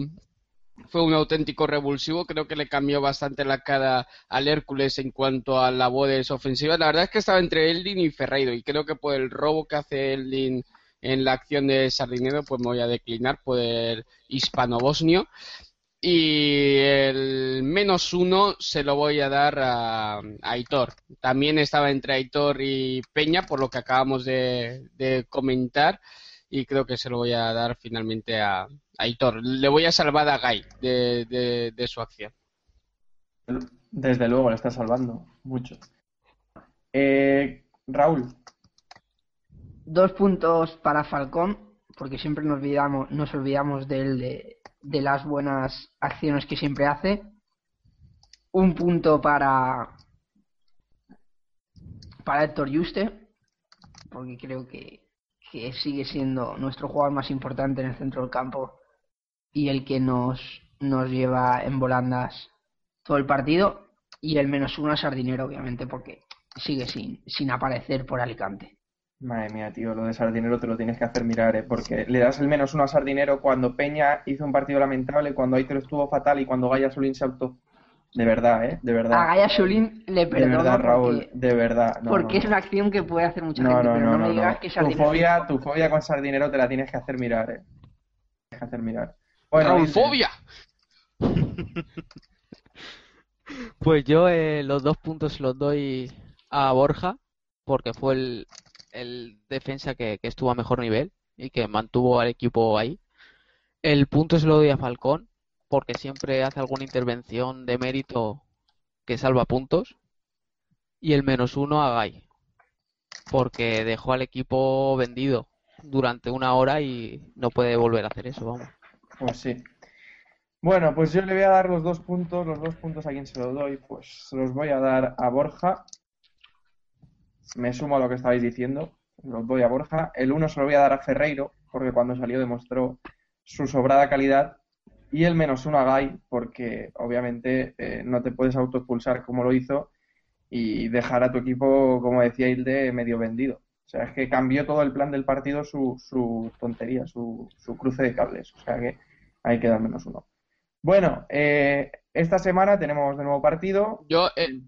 fue un auténtico revulsivo. Creo que le cambió bastante la cara al Hércules en cuanto a labores ofensivas. La verdad es que estaba entre Eldin y Ferreiro, y creo que por el robo que hace Eldin en la acción de Sardinero, pues me voy a declinar por el hispano-bosnio. Y el menos uno se lo voy a dar a, a Aitor. También estaba entre Aitor y Peña, por lo que acabamos de, de comentar. Y creo que se lo voy a dar finalmente a, a Aitor. Le voy a salvar a Gai de, de- de su acción. Desde luego, le está salvando mucho. Eh, Raúl, Dos puntos para Falcón, porque siempre nos olvidamos, nos olvidamos de él, de, de las buenas acciones que siempre hace. Un punto para para Héctor Juste, porque creo que, que sigue siendo nuestro jugador más importante en el centro del campo y el que nos, nos lleva en volandas todo el partido. Y el menos uno a Sardinero, obviamente, porque sigue sin, sin aparecer por Alicante. Madre mía, tío, lo de Sardinero te lo tienes que hacer mirar, ¿eh? porque le das el menos uno a Sardinero cuando Peña hizo un partido lamentable, cuando Aitor estuvo fatal y cuando Gaya Solín se auto. De verdad, ¿eh? De verdad. A Gaya Solín le de perdono verdad, Raúl, porque, de verdad. No, porque no, es una acción que puede hacer mucha No, gente, no, pero no, no, no, me digas no. que Tu Sardinero... fobia, tu fobia con Sardinero te la tienes que hacer mirar, ¿eh? Tienes que hacer mirar. Bueno, dice- ¡Raulfobia! [laughs] Pues yo eh, los dos puntos los doy a Borja, porque fue el, el defensa que, estuvo a mejor nivel y que mantuvo al equipo ahí. El punto se lo doy a Falcón, porque siempre hace alguna intervención de mérito que salva puntos. Y el menos uno a Gay, porque dejó al equipo vendido durante una hora y no puede volver a hacer eso, vamos. Pues sí. Bueno, pues yo le voy a dar los dos puntos. Los dos puntos a quien se los doy, pues se los voy a dar a Borja. Me sumo a lo que estabais diciendo. Los doy a Borja. El uno se lo voy a dar a Ferreiro, porque cuando salió demostró su sobrada calidad. Y el menos uno a Gai, porque obviamente eh, no te puedes autoexpulsar como lo hizo y dejar a tu equipo, como decía Hilde, medio vendido. O sea, es que cambió todo el plan del partido su, su tontería, su, su cruce de cables. O sea que hay que dar menos uno. Bueno, eh, esta semana tenemos de nuevo partido. Yo, eh,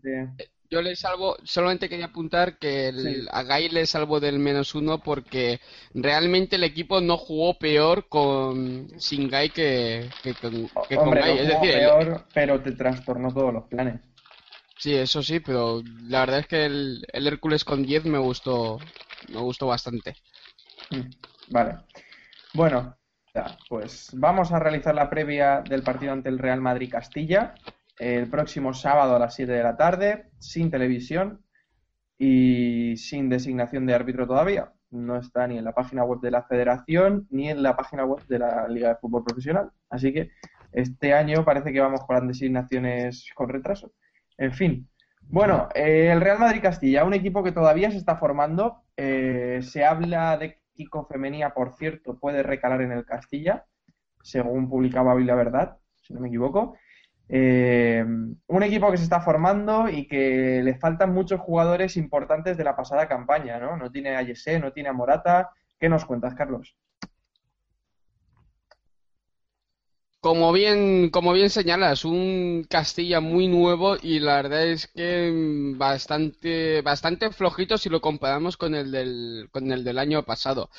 yo le salvo, solamente quería apuntar que el, Sí. a Gai le salvo del menos uno porque realmente el equipo no jugó peor con sin Gai que, que con, que con Hombre, Gai. no Es decir, el- peor, pero te trastornó todos los planes. sí, eso sí, pero la verdad es que el, el Hércules con 10 me gustó, me gustó bastante. Mm, Vale. Bueno, pues vamos a realizar la previa del partido ante el Real Madrid Castilla el próximo sábado a las 7 de la tarde, sin televisión y sin designación de árbitro todavía. No está ni en la página web de la Federación ni en la página web de la Liga de Fútbol Profesional. Así que este año parece que vamos con las designaciones con retraso. En fin. Bueno, eh, el Real Madrid Castilla, un equipo que todavía se está formando. Eh, se habla de Kiko Femenía, por cierto, puede recalar en el Castilla, según publicaba hoy Verdad, si no me equivoco. Eh, un equipo que se está formando y que le faltan muchos jugadores importantes de la pasada campaña, ¿no? No tiene a Yesé, no tiene a Morata. ¿Qué nos cuentas, Carlos? Como bien, como bien señalas, un Castilla muy nuevo y la verdad es que mm, bastante, bastante flojito si lo comparamos con el del, con el del año pasado.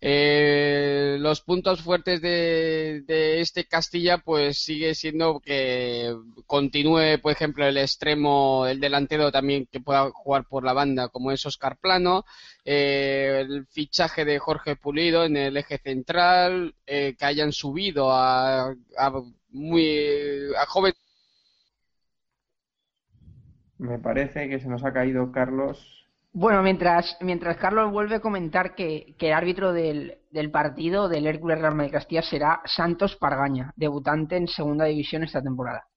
Eh, los puntos fuertes de, este Castilla pues sigue siendo que continúe, por ejemplo, el extremo, el delantero también que pueda jugar por la banda como es Oscar Plano, eh, el fichaje de Jorge Pulido en el eje central, eh, que hayan subido a, a muy a joven Me parece que se nos ha caído Carlos. Bueno, mientras, mientras Carlos vuelve a comentar que, que el árbitro del, del partido del Hércules Real Madrid Castilla será Santos Pargaña, debutante en segunda división esta temporada.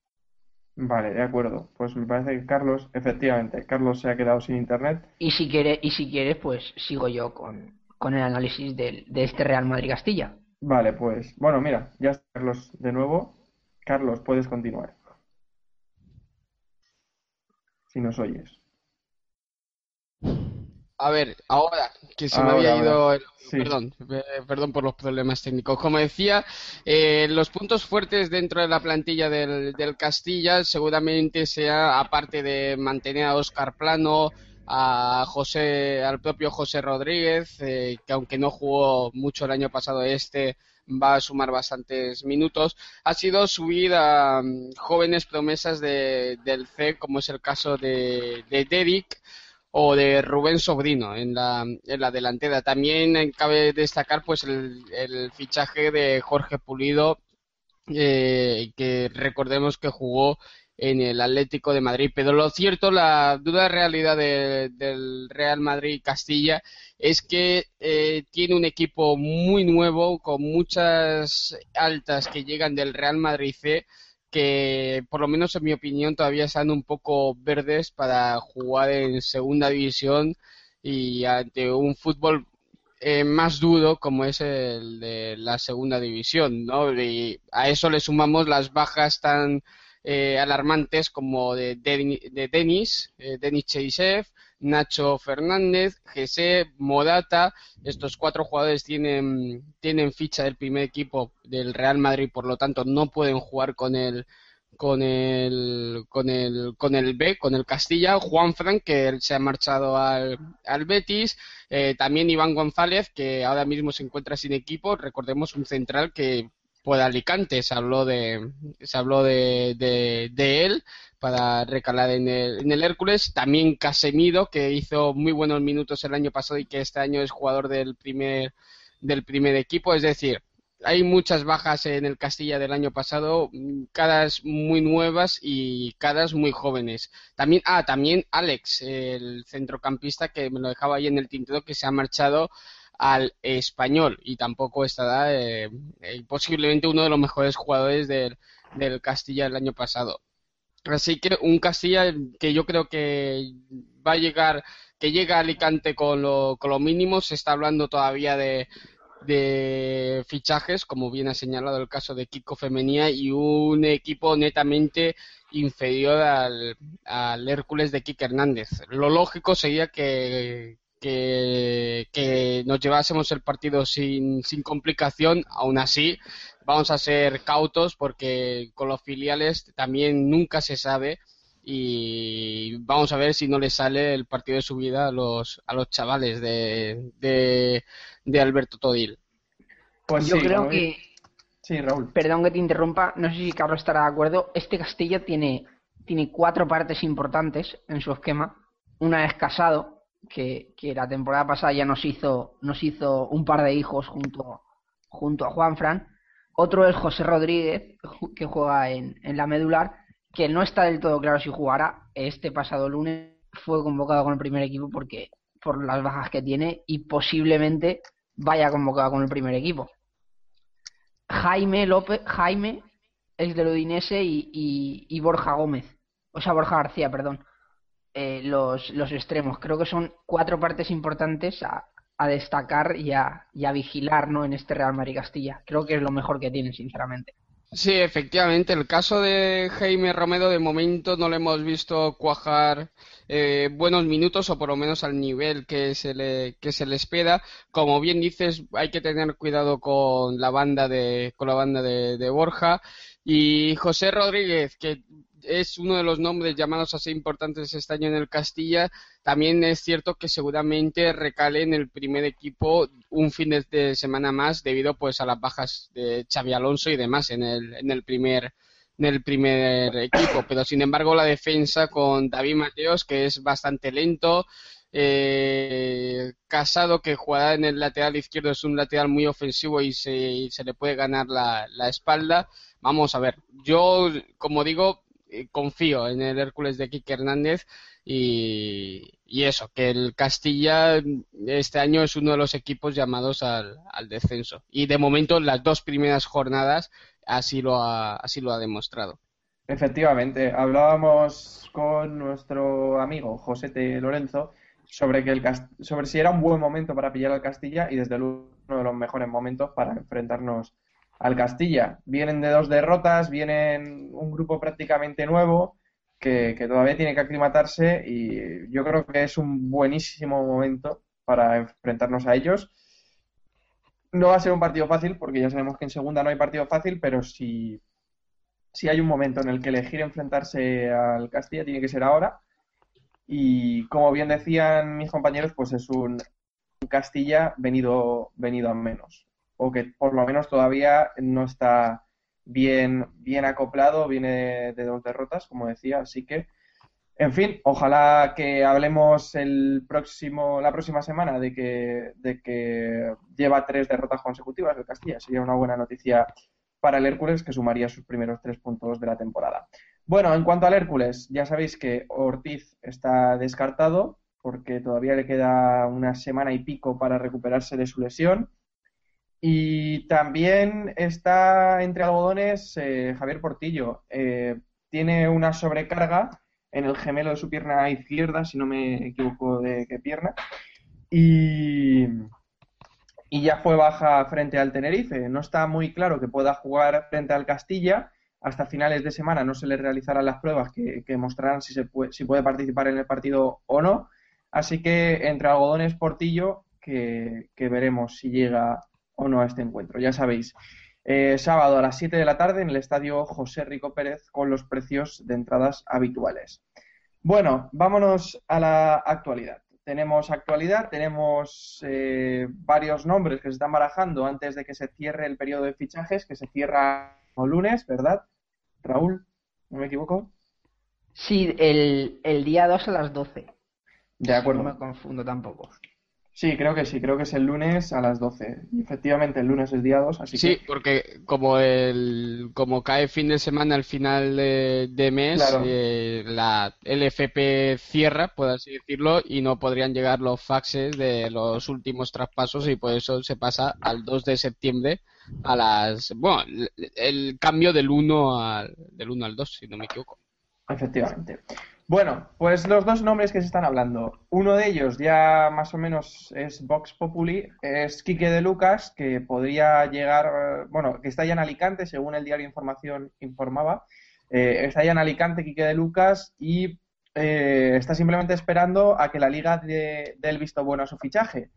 Vale, de acuerdo. Pues me parece que Carlos, efectivamente, Carlos se ha quedado sin internet. Y si quiere, y si quieres, pues sigo yo con, con el análisis del, de este Real Madrid Castilla. Vale, pues, bueno, mira, ya está Carlos de nuevo. Carlos, puedes continuar. Si nos oyes. A ver, ahora que se me había ido el- Sí. Perdón, perdón por los problemas técnicos. Como decía, eh, los puntos fuertes dentro de la plantilla del, del Castilla seguramente sea, aparte de mantener a Óscar Plano, a José, al propio José Rodríguez, eh, que aunque no jugó mucho el año pasado, este va a sumar bastantes minutos, ha sido subir a mm, jóvenes promesas de, del C, como es el caso de, de Derek o de Rubén Sobrino en la, en la delantera. También eh, cabe destacar pues el, fichaje de Jorge Pulido, eh, que recordemos que jugó en el Atlético de Madrid. Pero lo cierto, la duda realidad de- del Real Madrid Castilla es que eh, tiene un equipo muy nuevo, con muchas altas que llegan del Real Madrid C, que por lo menos en mi opinión todavía están un poco verdes para jugar en segunda división y ante un fútbol eh, más duro como es el de la segunda división, ¿no? Y a eso le sumamos las bajas tan eh, alarmantes como de, Deni- de Denis, eh, Denis Cheisev, Nacho Fernández, Jesse, Modata. Estos cuatro jugadores tienen, tienen ficha del primer equipo del Real Madrid, por lo tanto no pueden jugar con el con el con el con el B, con el Castilla, Juan Frank que se ha marchado al, al Betis, eh, también Iván González que ahora mismo se encuentra sin equipo, recordemos un central que por Alicante se habló de se habló de, de él para recalar en el, en el Hércules, también Casemiro que hizo muy buenos minutos el año pasado y que este año es jugador del primer del primer equipo, es decir, hay muchas bajas en el Castilla del año pasado, caras muy nuevas y caras muy jóvenes. También, ah, también Alex, el centrocampista que me lo dejaba ahí en el tintero, que se ha marchado al español y tampoco estará eh, eh, posiblemente uno de los mejores jugadores del, del Castilla del año pasado. Así que un Castilla que yo creo que va a llegar, que llega a Alicante con lo, con lo mínimo, se está hablando todavía de, de fichajes, como bien ha señalado el caso de Kiko Femenía, y un equipo netamente inferior al, al Hércules de Kike Hernández. Lo lógico sería que, que, que nos llevásemos el partido sin, sin complicación, aún así vamos a ser cautos porque con los filiales también nunca se sabe y vamos a ver si no le sale el partido de su vida a los, a los chavales de, de, de Alberto Todil. Pues Yo sí, creo que, Sí, Raúl. perdón que te interrumpa, no sé si Carlos estará de acuerdo, este Castilla tiene, tiene cuatro partes importantes en su esquema. Una es Casado, que, que la temporada pasada ya nos hizo, nos hizo un par de hijos junto, junto a Juanfran. Otro es José Rodríguez, que juega en, en la medular, que no está del todo claro si jugará. Este pasado lunes fue convocado con el primer equipo porque por las bajas que tiene y posiblemente vaya convocado con el primer equipo. Jaime López, Jaime, ex del Udinese y, y, y Borja Gómez, o sea, Borja García, perdón, eh, los, los extremos. Creo que son cuatro partes importantes a, a destacar y a, y a vigilar ¿no? en este Real Madrid Castilla. Creo que es lo mejor que tienen, sinceramente. Sí, efectivamente, el caso de Jaime Romero de momento no le hemos visto cuajar eh, buenos minutos o por lo menos al nivel que se le que se le espera. Como bien dices, hay que tener cuidado con la banda de con la banda de, de Borja y José Rodríguez, que es uno de los nombres llamados así importantes este año en el Castilla. También es cierto que seguramente recale en el primer equipo un fin de, semana más debido pues a las bajas de Xavi Alonso y demás en el, en el primer en el primer equipo, pero sin embargo la defensa con David Mateos que es bastante lento, eh, Casado que jugará en el lateral izquierdo es un lateral muy ofensivo y se, se le puede ganar la, la espalda. Vamos a ver, yo como digo confío en el Hércules de Kike Hernández y, eso, que el Castilla este año es uno de los equipos llamados al, descenso. Y de momento las dos primeras jornadas así lo ha, así lo ha demostrado. Efectivamente, hablábamos con nuestro amigo José T. Lorenzo sobre que el sobre si era un buen momento para pillar al Castilla y desde luego uno de los mejores momentos para enfrentarnos al Castilla. Vienen de dos derrotas, vienen un grupo prácticamente nuevo que, todavía tiene que aclimatarse y yo creo que es un buenísimo momento para enfrentarnos a ellos. No va a ser un partido fácil porque ya sabemos que en segunda no hay partido fácil, pero si si hay un momento en el que elegir enfrentarse al Castilla, tiene que ser ahora. Y como bien decían mis compañeros, pues es un, un Castilla venido, venido a menos. O que por lo menos todavía no está bien, bien acoplado, viene de, dos derrotas, como decía. Así que, en fin, ojalá que hablemos el próximo, la próxima semana de que, de que lleva tres derrotas consecutivas el Castilla. Sería una buena noticia para el Hércules, que sumaría sus primeros tres puntos de la temporada. Bueno, en cuanto al Hércules, ya sabéis que Ortiz está descartado porque todavía le queda una semana y pico para recuperarse de su lesión. Y también está entre algodones eh, Javier Portillo. Eh, tiene una sobrecarga en el gemelo de su pierna izquierda, si no me equivoco de qué pierna. Y, y ya fue baja frente al Tenerife. No está muy claro que pueda jugar frente al Castilla. Hasta finales de semana no se le realizarán las pruebas que, que mostrarán si, se puede, si puede participar en el partido o no. Así que entre algodones Portillo, que, que veremos si llega o no a este encuentro. Ya sabéis, eh, sábado a las 7 de la tarde en el estadio José Rico Pérez con los precios de entradas habituales. Bueno, vámonos a la actualidad. Tenemos actualidad, tenemos eh, varios nombres que se están barajando antes de que se cierre el periodo de fichajes, que se cierra el lunes, ¿verdad? Raúl, ¿no me equivoco? Sí, el, el día 2 a las 12. De acuerdo. No me confundo tampoco. Sí, creo que sí, creo que es el lunes a las 12. Y efectivamente, el lunes es día 2, así Sí, que... porque como el como cae fin de semana al final de, de mes, Claro. eh, la LFP cierra, por así decirlo, y no podrían llegar los faxes de los últimos traspasos y por eso se pasa al 2 de septiembre a las... Bueno, el, el cambio del 1 al, del 1 al 2, si no me equivoco. Efectivamente. Bueno, pues los dos nombres que se están hablando. Uno de ellos ya más o menos es Vox Populi, es Quique de Lucas, que podría llegar, eh, bueno, que está ya en Alicante, según el diario Información informaba. Eh, está ya en Alicante Quique de Lucas y eh, está simplemente esperando a que la liga dé dé el visto bueno a su fichaje.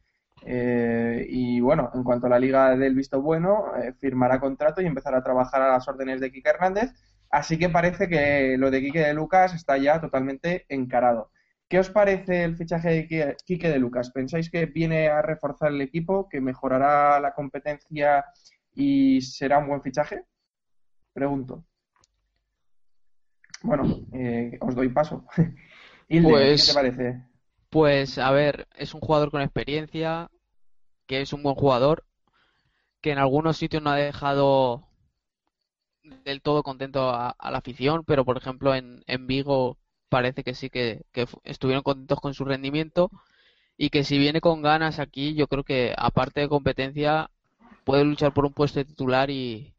Eh, y bueno, en cuanto a la liga del visto bueno, firmará contrato y empezará a trabajar a las órdenes de Quique Hernández. Así que parece que lo de Quique de Lucas está ya totalmente encarado. ¿Qué os parece el fichaje de Quique- de Lucas? ¿Pensáis que viene a reforzar el equipo, que mejorará la competencia y será un buen fichaje? Pregunto. Bueno, eh, os doy paso. [laughs] Hilde, Pues- ¿qué te parece? Pues a ver, es un jugador con experiencia, que es un buen jugador, que en algunos sitios no ha dejado del todo contento a, a la afición, pero por ejemplo en, en Vigo parece que sí que, estuvieron contentos con su rendimiento y que si viene con ganas aquí, yo creo que aparte de competencia puede luchar por un puesto de titular y,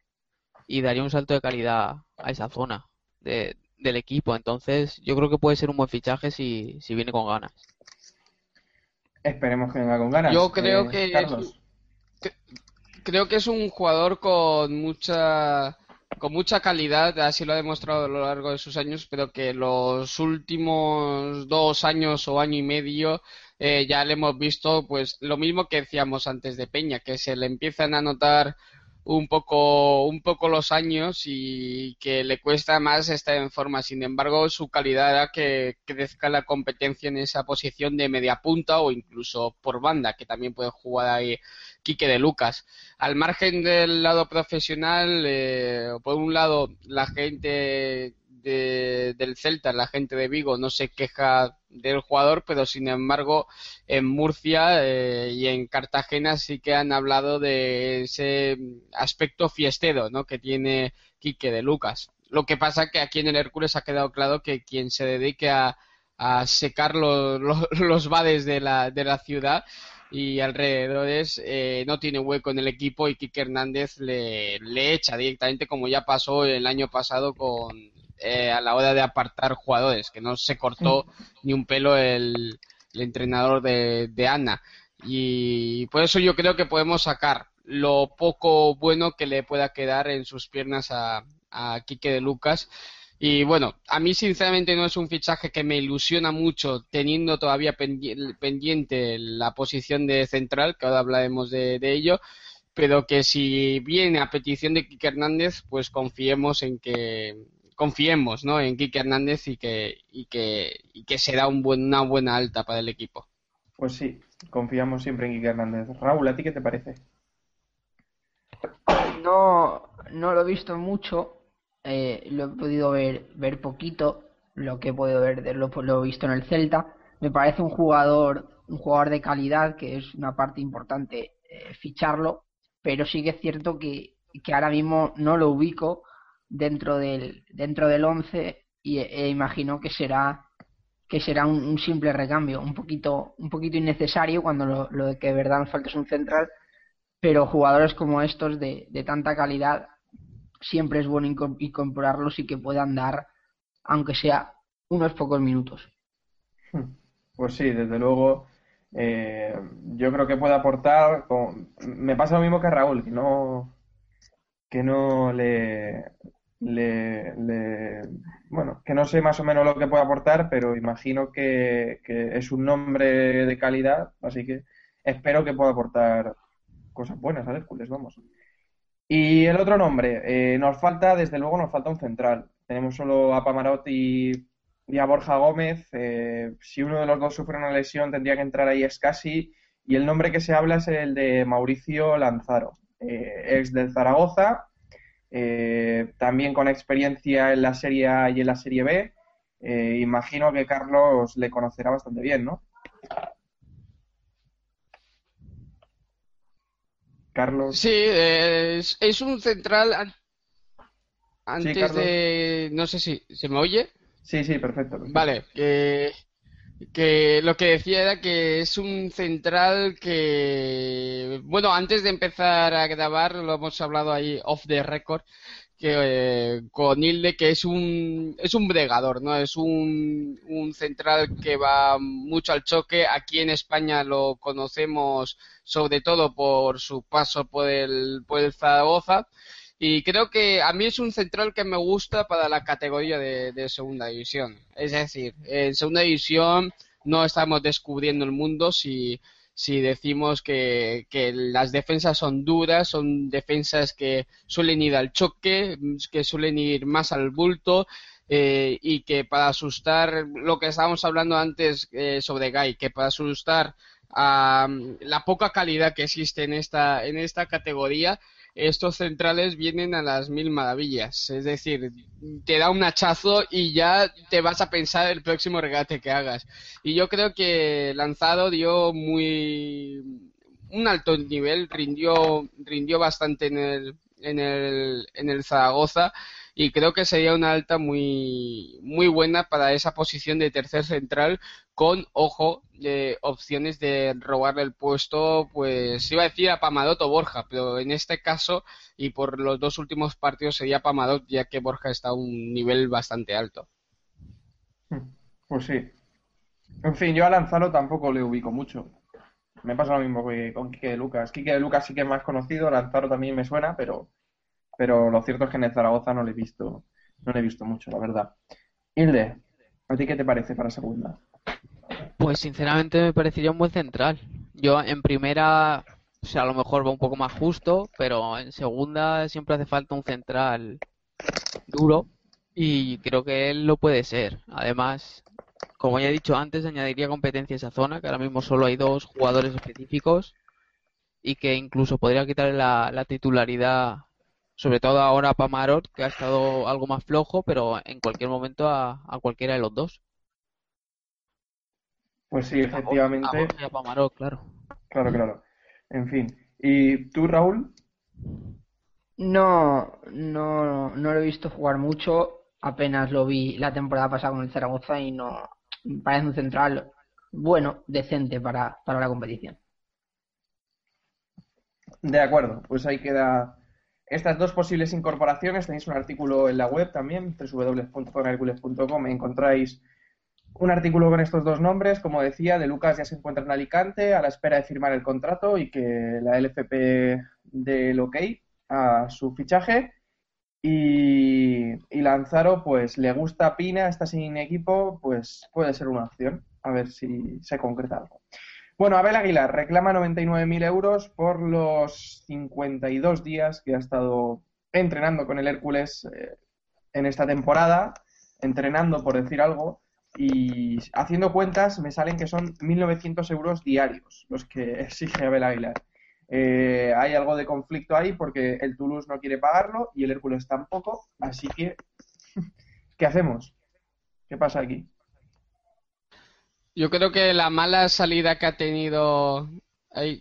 y daría un salto de calidad a esa zona de- del equipo. Entonces, yo creo que puede ser un buen fichaje si, si viene con ganas. Esperemos que venga con ganas. Yo creo Eh, que- Carlos. Creo que es un jugador con mucha con mucha calidad, así lo ha demostrado a lo largo de sus años, pero que los últimos dos años o año y medio eh, ya le hemos visto pues lo mismo que decíamos antes de Peña, que se le empiezan a notar un poco, un poco los años y que le cuesta más estar en forma. Sin embargo, su calidad hará que crezca la competencia en esa posición de media punta o incluso por banda, que también puede jugar ahí Quique de Lucas. Al margen del lado profesional, eh, por un lado, la gente de- del Celta, la gente de Vigo, no se queja del jugador, pero sin embargo, en Murcia eh, y en Cartagena sí que han hablado de ese aspecto fiestero ¿no? que tiene Quique de Lucas. Lo que pasa que aquí en el Hércules ha quedado claro que quien se dedique a, secar los, los, [laughs] los vades de la, de la ciudad y alrededores eh, no tiene hueco en el equipo y Quique Hernández le, le echa directamente como ya pasó el año pasado con eh, a la hora de apartar jugadores, que no se cortó ni un pelo el, el entrenador de, de Ana. Y por eso yo creo que podemos sacar lo poco bueno que le pueda quedar en sus piernas a, a Quique de Lucas. Y bueno, a mí sinceramente no es un fichaje que me ilusiona mucho teniendo todavía pendi- pendiente la posición de central, que ahora hablaremos de, de ello, pero que si viene a petición de Quique Hernández, pues confiemos en que confiemos, ¿no? En Quique Hernández y que y que y que será un buen, una buena alta para el equipo. Pues sí, confiamos siempre en Quique Hernández. Raúl, ¿a ti qué te parece? No, no lo he visto mucho, eh, lo he podido ver, ver poquito, lo que he podido ver de lo, he visto en el Celta. Me parece un jugador, un jugador de calidad, que es una parte importante eh, ficharlo, pero sí que es cierto que, que ahora mismo no lo ubico dentro del dentro del 11 y e imagino que será que será un, simple recambio, un poquito un poquito innecesario cuando lo, lo que de verdad nos falta es un central, pero jugadores como estos de, de tanta calidad siempre es bueno inco- incorporarlos y que puedan dar, aunque sea unos pocos minutos. Pues sí, desde luego. eh, yo creo que puede aportar. Me pasa lo mismo que a Raúl, que no, que no le, le, bueno, que no sé más o menos lo que puede aportar, pero imagino que, que es un nombre de calidad, así que espero que pueda aportar cosas buenas al Hércules, vamos. Y el otro nombre, eh, nos falta, desde luego, nos falta un central. Tenemos solo a Pamarot y, a Borja Gómez. eh, si uno de los dos sufre una lesión, tendría que entrar ahí Escasi. Y el nombre que se habla es el de Mauricio Lanzaro, eh, ex del Zaragoza, eh, también con experiencia en la Serie A y en la Serie B. Eh, imagino que Carlos le conocerá bastante bien, ¿no? Carlos. Sí, es, es un central an- antes de... No sé si se me oye. Sí, sí, perfecto. perfecto. Vale, que, que lo que decía era que es un central que, bueno, antes de empezar a grabar, lo hemos hablado ahí off the record, que eh, con Hilde, que es un, es un bregador, ¿no? Es un, un central que va mucho al choque. Aquí en España lo conocemos sobre todo por su paso por el, por el Zaragoza. Y creo que a mí es un central que me gusta para la categoría de, de segunda división. Es decir, en segunda división no estamos descubriendo el mundo si, si decimos que, que las defensas son duras, son defensas que suelen ir al choque, que suelen ir más al bulto. eh, y que para asustar lo que estábamos hablando antes eh, sobre Guy, que para asustar a mm, la poca calidad que existe en esta, en esta categoría, estos centrales vienen a las mil maravillas. Es decir, te da un hachazo y ya te vas a pensar el próximo regate que hagas. Y yo creo que Lanzado dio muy un alto nivel, rindió, rindió bastante en el, en el, en el Zaragoza y creo que sería una alta muy, muy buena para esa posición de tercer central con, ojo, de opciones de robarle el puesto, pues iba a decir a Pamadot o Borja, pero en este caso y por los dos últimos partidos sería Pamadot, ya que Borja está a un nivel bastante alto. Pues sí. En fin, yo a Lanzaro tampoco le ubico mucho. Me pasa lo mismo que con Quique de Lucas. Quique de Lucas sí que es más conocido, Lanzaro también me suena, pero, pero lo cierto es que en el Zaragoza no le he visto, no le he visto mucho, la verdad. Hilde, ¿a ti qué te parece para segunda? Pues sinceramente me parecería un buen central. Yo en primera, o sea, a lo mejor va un poco más justo, pero en segunda siempre hace falta un central duro y creo que él lo puede ser. Además, como ya he dicho antes, añadiría competencia a esa zona, que ahora mismo solo hay dos jugadores específicos y que incluso podría quitarle la, la titularidad, sobre todo ahora a Pamarot, que ha estado algo más flojo, pero en cualquier momento a, a cualquiera de los dos. Pues sí, A efectivamente. a Borja y a Pamarot, claro. Claro, claro. En fin. ¿Y tú, Raúl? No, no, no lo he visto jugar mucho. Apenas lo vi la temporada pasada con el Zaragoza y no parece un central bueno, decente para, para la competición. De acuerdo, pues ahí queda estas dos posibles incorporaciones. Tenéis un artículo en la web también, www.zonhercules.com. Encontráis un artículo con estos dos nombres. Como decía, de Lucas ya se encuentra en Alicante a la espera de firmar el contrato y que la LFP dé el ok a su fichaje. Y, Lanzaro, pues le gusta Pina, está sin equipo, pues puede ser una opción. A ver si se concreta algo. Bueno, Abel Aguilar reclama 99.000 euros por los 52 días que ha estado entrenando con el Hércules eh, en esta temporada, entrenando por decir algo, y haciendo cuentas me salen que son 1.900 euros diarios los que [laughs] exige Abel Aguilar. Eh, hay algo de conflicto ahí porque el Toulouse no quiere pagarlo y el Hércules tampoco, así que [laughs] ¿qué hacemos? ¿Qué pasa aquí? Yo creo que la mala salida que ha tenido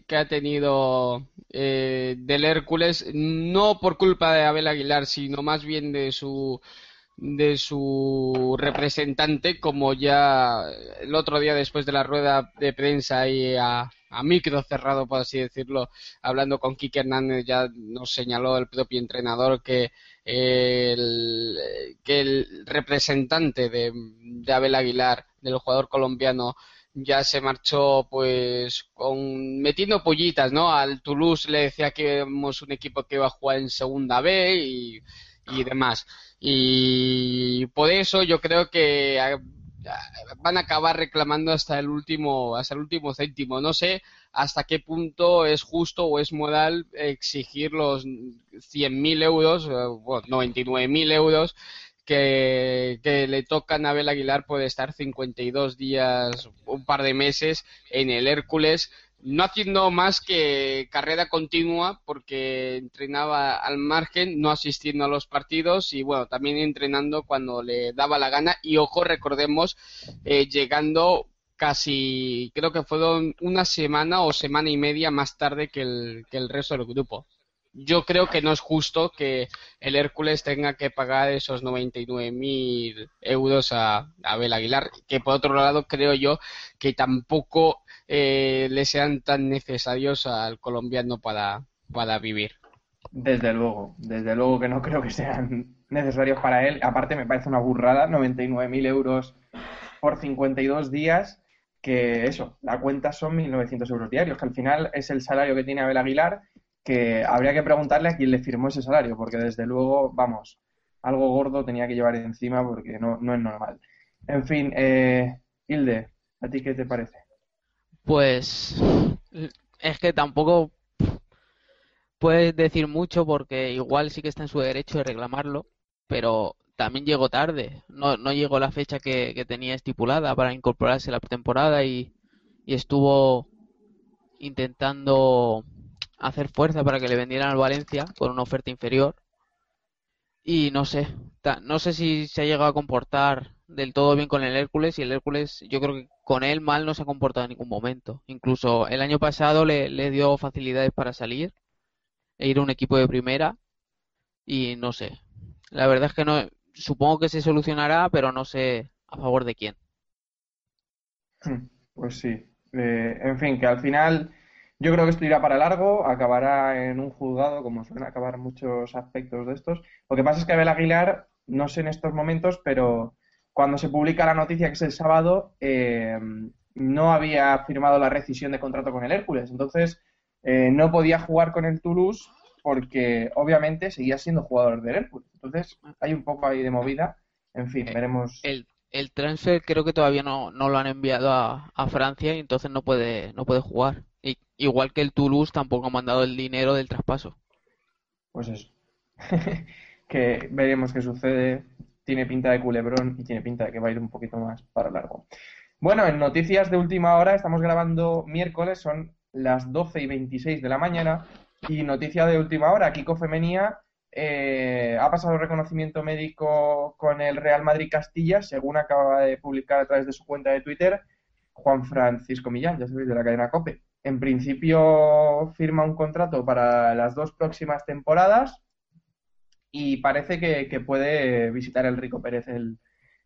que ha tenido eh, del Hércules, no por culpa de Abel Aguilar, sino más bien de su de su representante, como ya el otro día después de la rueda de prensa y a, a micro cerrado, por así decirlo, hablando con Quique Hernández, ya nos señaló el propio entrenador que el, que el representante de, Abel Aguilar, del jugador colombiano, ya se marchó pues con metiendo pollitas, ¿no? Al Toulouse le decía que éramos un equipo que iba a jugar en segunda B y, y demás. Y por eso yo creo que ah, van a acabar reclamando hasta el último, hasta el último céntimo. No sé hasta qué punto es justo o es moral exigir los 100.000 euros, eh, bueno, 99.000 euros que, le tocan a Abel Aguilar por estar 52 días, un par de meses en el Hércules, no haciendo más que carrera continua porque entrenaba al margen, no asistiendo a los partidos y bueno, también entrenando cuando le daba la gana y ojo, recordemos, eh, llegando casi, creo que fueron una semana o semana y media más tarde que el, que el resto del grupo. Yo creo que no es justo que el Hércules tenga que pagar esos 99.000 euros a, Abel Aguilar, que por otro lado creo yo que tampoco eh, le sean tan necesarios al colombiano para, para vivir. Desde luego, desde luego que no creo que sean necesarios para él. Aparte me parece una burrada, 99.000 euros por 52 días, que eso, la cuenta son 1.900 euros diarios, que al final es el salario que tiene Abel Aguilar, que habría que preguntarle a quién le firmó ese salario, porque desde luego, vamos, algo gordo tenía que llevar encima porque no, no es normal. En fin, eh, Hilde, ¿a ti qué te parece? Pues es que tampoco puedes decir mucho porque igual sí que está en su derecho de reclamarlo, pero también llegó tarde. No, no llegó la fecha que, tenía estipulada para incorporarse a la pretemporada y, y estuvo intentando hacer fuerza para que le vendieran al Valencia con una oferta inferior. Y no sé, no sé si se ha llegado a comportar del todo bien con el Hércules y el Hércules yo creo que con él mal no se ha comportado en ningún momento. Incluso el año pasado le, le dio facilidades para salir e ir a un equipo de primera y no sé. La verdad es que no, supongo que se solucionará, pero no sé a favor de quién. Pues sí. Eh, en fin, que al final yo creo que esto irá para largo, acabará en un juzgado, como suelen acabar muchos aspectos de estos. Lo que pasa es que Abel Aguilar, no sé en estos momentos, pero cuando se publica la noticia, que es el sábado, eh, no había firmado la rescisión de contrato con el Hércules. Entonces, eh, no podía jugar con el Toulouse porque obviamente seguía siendo jugador del Hércules. Entonces, hay un poco ahí de movida. En fin, veremos. El, el transfer creo que todavía no, no lo han enviado a, a Francia y entonces no puede, no puede jugar. Y- igual que el Toulouse tampoco ha mandado el dinero del traspaso. Pues eso. [laughs] que veremos qué sucede. Tiene pinta de culebrón y tiene pinta de que va a ir un poquito más para largo. Bueno, en noticias de última hora, estamos grabando miércoles, son las 12 y 26 de la mañana. Y noticia de última hora, Kiko Femenía eh, ha pasado reconocimiento médico con el Real Madrid Castilla, según acaba de publicar a través de su cuenta de Twitter Juan Francisco Millán, ya sabéis, de la cadena COPE. En principio firma un contrato para las dos próximas temporadas y parece que, que puede visitar el Rico Pérez el,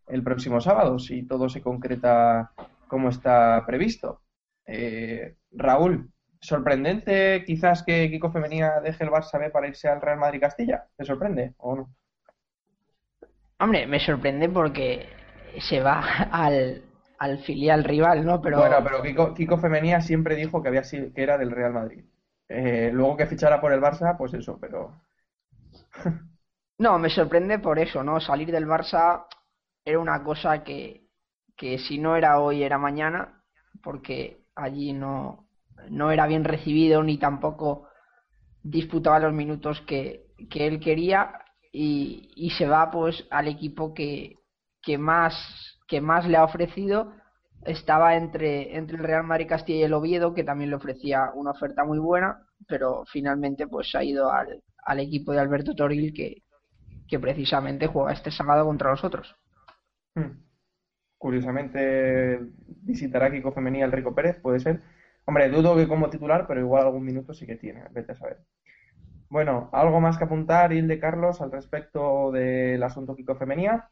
el próximo sábado, si todo se concreta como está previsto. Eh, Raúl, sorprendente quizás que Kiko Femenía deje el Barça B para irse al Real Madrid Castilla. ¿Te sorprende o no? Hombre, me sorprende porque se va al, al filial rival, ¿no? Pero Bueno, pero Kiko, Kiko Femenía siempre dijo que había sido, que era del Real Madrid. Eh, luego que fichara por el Barça, pues eso, pero no, me sorprende por eso, ¿no? Salir del Barça era una cosa que, que si no era hoy era mañana, porque allí no, no era bien recibido ni tampoco disputaba los minutos que, que él quería y, y se va pues al equipo que, que más que más le ha ofrecido estaba entre, entre el Real Madrid Castilla y el Oviedo, que también le ofrecía una oferta muy buena, pero finalmente pues ha ido al, al equipo de Alberto Toril que, que precisamente juega este sábado contra los otros. hmm, curiosamente visitará Kiko Femenía el Rico Pérez, puede ser. Hombre, dudo que como titular, pero igual algún minuto sí que tiene, vete a saber. Bueno, ¿algo más que apuntar, Hilde Carlos, al respecto del asunto Kiko Femenía?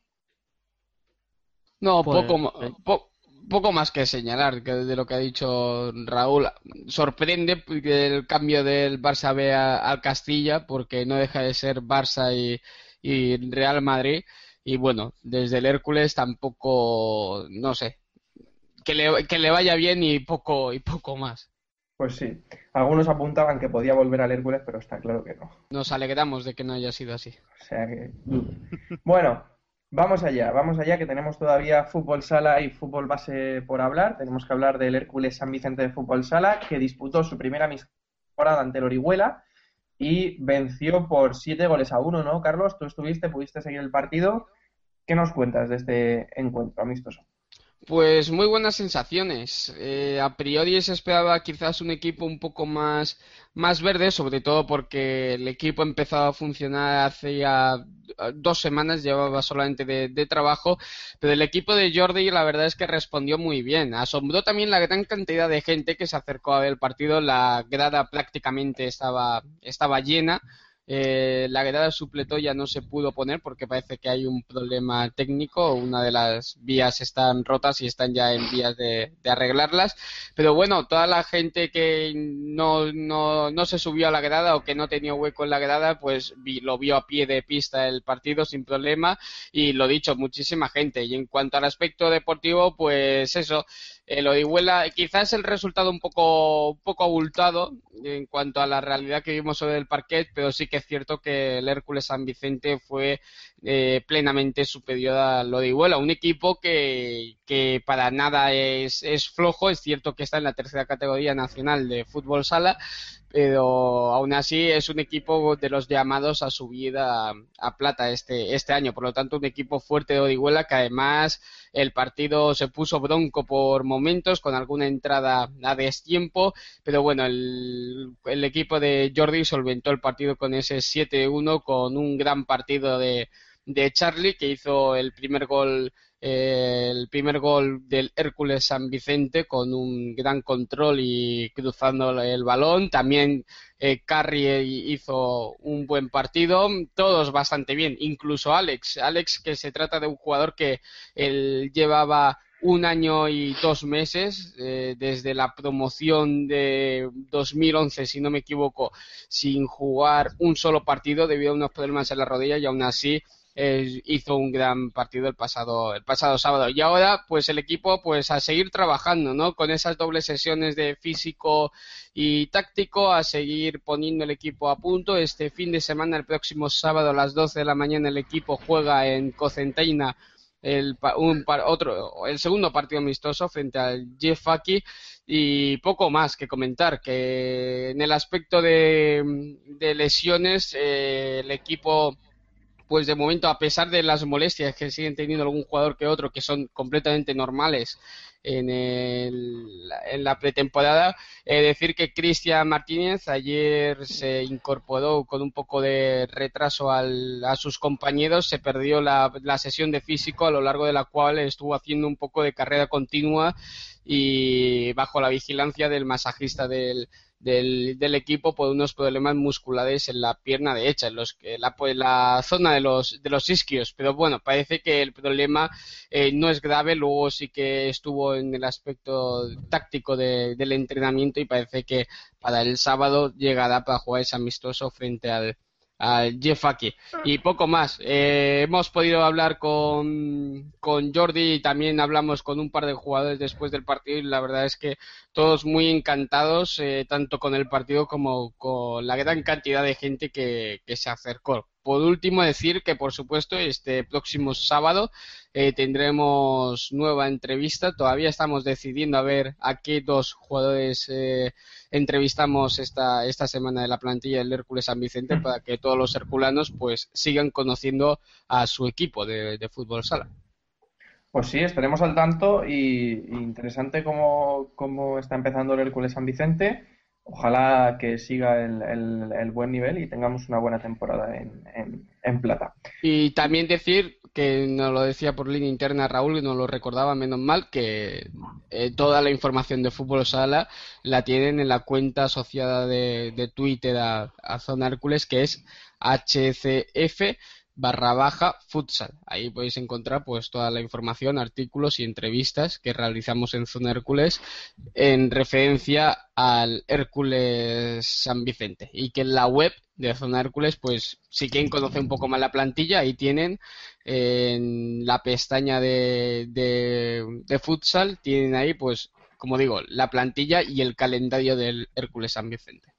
No, Pues, poco, eh. po- poco más que señalar que de lo que ha dicho Raúl. Sorprende que el cambio del Barça B a- al Castilla, porque no deja de ser Barça y, y Real Madrid. Y bueno, desde el Hércules tampoco, no sé, que le, que le vaya bien y poco, y poco más. Pues sí, algunos apuntaban que podía volver al Hércules, pero está claro que no. Nos alegramos de que no haya sido así. O sea que dudo. Bueno, vamos allá, vamos allá, que tenemos todavía fútbol sala y fútbol base por hablar. Tenemos que hablar del Hércules San Vicente de Fútbol Sala, que disputó su primera temporada ante el Orihuela y venció por siete goles a uno, ¿no, Carlos? Tú estuviste, pudiste seguir el partido. ¿Qué nos cuentas de este encuentro amistoso? Pues muy buenas sensaciones. Eh, a priori se esperaba quizás un equipo un poco más, más verde, sobre todo porque el equipo empezó a funcionar hace ya eh, dos semanas, llevaba solamente de, de trabajo, pero el equipo de Jordi la verdad es que respondió muy bien. Asombró también la gran cantidad de gente que se acercó a ver el partido, la grada prácticamente estaba, estaba llena. Eh, la grada supletó ya no se pudo poner porque parece que hay un problema técnico. Una de las vías están rotas y están ya en vías de, arreglarlas. Pero bueno, toda la gente que no, no, no se subió a la grada o que no tenía hueco en la grada, pues lo vio a pie de pista el partido sin problema. Y lo dicho, muchísima gente. Y en cuanto al aspecto deportivo, pues eso. El Orihuela, quizás el resultado un poco, un poco abultado en cuanto a la realidad que vimos sobre el parquet, pero sí que es cierto que el Hércules San Vicente fue eh, plenamente superior al Orihuela, un equipo que, que para nada es, es flojo, es cierto que está en la tercera categoría nacional de fútbol sala, pero aún así es un equipo de los llamados a subir a, a plata este, este año. Por lo tanto, un equipo fuerte de Orihuela que además el partido se puso bronco por momentos con alguna entrada a destiempo, pero bueno, el, el equipo de Jordi solventó el partido con ese 7-1 con un gran partido de, de Charlie que hizo el primer gol eh, el primer gol del Hércules San Vicente con un gran control y cruzando el balón. También eh, Carrie hizo un buen partido, todos bastante bien, incluso Alex. Alex, que se trata de un jugador que él llevaba un año y dos meses eh, desde la promoción de 2011, si no me equivoco, sin jugar un solo partido debido a unos problemas en la rodilla y aún así eh, hizo un gran partido el pasado el pasado sábado. Y ahora pues el equipo pues a seguir trabajando no con esas dobles sesiones de físico y táctico a seguir poniendo el equipo a punto. Este fin de semana el próximo sábado a las 12 de la mañana el equipo juega en Cocentaina el, un otro, el segundo partido amistoso frente al Jeff Aki y poco más que comentar que en el aspecto de, de lesiones eh, el equipo pues de momento, a pesar de las molestias que siguen teniendo algún jugador que otro, que son completamente normales en, el- en la pretemporada, eh, decir que Cristian Martínez ayer se incorporó con un poco de retraso al- a sus compañeros, se perdió la, la sesión de físico a lo largo de la cual estuvo haciendo un poco de carrera continua y bajo la vigilancia del masajista del, del, del equipo por unos problemas musculares en la pierna derecha, en los la, pues, la zona de los, de los isquios. Pero bueno, parece que el problema eh, no es grave, luego sí que estuvo en el aspecto táctico de- del entrenamiento y parece que para el sábado llegará para jugar ese amistoso frente al, al Jeff Aki. Y poco más. Eh, hemos podido hablar con, con Jordi y también hablamos con un par de jugadores después del partido y la verdad es que todos muy encantados, eh, tanto con el partido como con la gran cantidad de gente que, que se acercó. Por último, decir que, por supuesto, este próximo sábado eh, tendremos nueva entrevista. Todavía estamos decidiendo a ver a qué dos jugadores eh, entrevistamos esta, esta semana de la plantilla del Hércules San Vicente para que todos los herculanos pues sigan conociendo a su equipo de, de fútbol sala. Pues sí, estaremos al tanto y, y interesante cómo, cómo está empezando el Hércules San Vicente. Ojalá que siga el, el- buen nivel y tengamos una buena temporada en, en- en plata. Y también decir que nos lo decía por línea interna Raúl, y nos lo recordaba menos mal, que eh, toda la información de Fútbol Sala la tienen en la cuenta asociada de, de Twitter a, a Zona Hércules, que es HCF barra baja futsal. Ahí podéis encontrar pues toda la información, artículos y entrevistas que realizamos en Zona Hércules en referencia al Hércules San Vicente y que en la web de Zona Hércules pues si quieren conocer un poco más la plantilla ahí tienen en la pestaña de, de, de futsal tienen ahí pues como digo la plantilla y el calendario del Hércules San Vicente.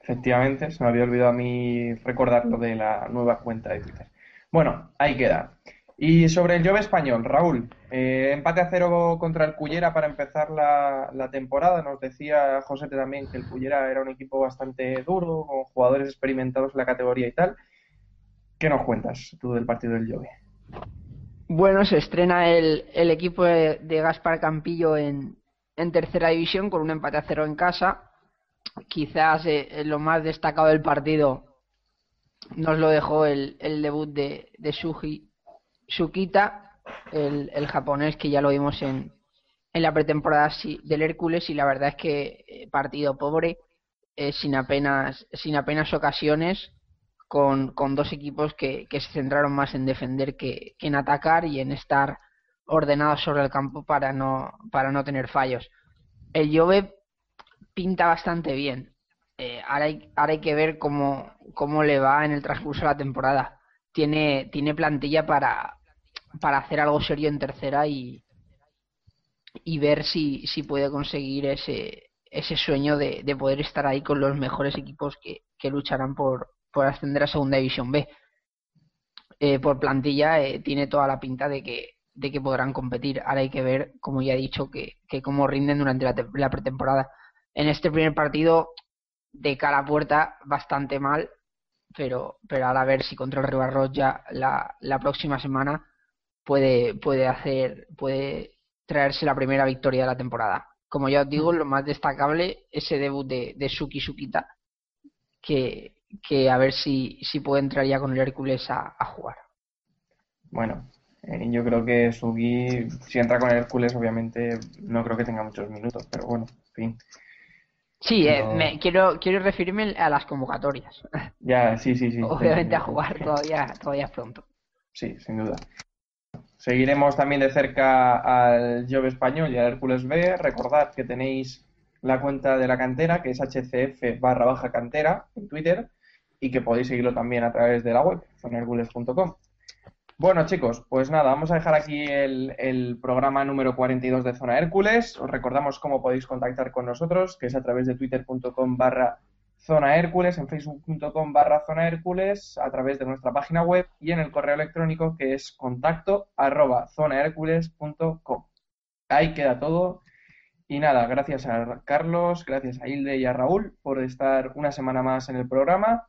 Efectivamente, se me había olvidado a mí recordar lo de la nueva cuenta de Twitter. Bueno, ahí queda. Y sobre el Jove español, Raúl, eh, empate a cero contra el Cullera para empezar la, temporada. Nos decía José también que el Cullera era un equipo bastante duro, con jugadores experimentados en la categoría y tal. ¿Qué nos cuentas tú del partido del Jove? Bueno, se estrena el, equipo de, de Gaspar Campillo en, en tercera división con un empate a cero en casa. Quizás eh, lo más destacado del partido nos lo dejó el, el debut de, de Suji Shukita, el, japonés que ya lo vimos en, en la pretemporada del Hércules y la verdad es que eh, partido pobre, eh, sin apenas sin apenas ocasiones, con, con dos equipos que, que, se centraron más en defender que, que, en atacar y en estar ordenados sobre el campo para no para no tener fallos. El Jove pinta bastante bien. Eh, ahora, hay, ahora hay que ver cómo, cómo le va en el transcurso de la temporada. Tiene, tiene plantilla para, para hacer algo serio en tercera y, y ver si, si puede conseguir ese, ese sueño de, de poder estar ahí con los mejores equipos que, lucharán por, por ascender a Segunda División B. Eh, por plantilla eh, tiene toda la pinta de que, de que podrán competir. Ahora hay que ver, como ya he dicho, que, cómo rinden durante la pretemporada. En este primer partido, de cara a puerta, bastante mal, pero, pero ahora a ver si contra el Ribarros ya la, la próxima semana puede, puede hacer, puede traerse la primera victoria de la temporada. Como ya os digo, lo más destacable, ese debut de, de Suki Sukita, que, que a ver si, si puede entrar ya con el Hércules a, a jugar. Bueno, eh, yo creo que Sugi, si entra con el Hércules, obviamente no creo que tenga muchos minutos, pero bueno, en fin. Sí, eh, me, quiero, quiero referirme a las convocatorias. [laughs] Ya, sí, sí, sí. Obviamente a jugar todavía, todavía pronto. Sí, sin duda. Seguiremos también de cerca al Jove Español y al Hércules B. Recordad que tenéis la cuenta de la cantera, que es hcf barra baja cantera en Twitter, y que podéis seguirlo también a través de la web, zonhercules.com. Bueno, chicos, pues nada, vamos a dejar aquí el, programa número 42 de Zona Hércules. Os recordamos cómo podéis contactar con nosotros, que es a través de twitter.com barra Zona Hércules, en facebook.com barra Zona Hércules, a través de nuestra página web y en el correo electrónico que es contacto arroba zonahercules.com. Ahí queda todo. Y nada, gracias a Carlos, gracias a Hilde y a Raúl por estar una semana más en el programa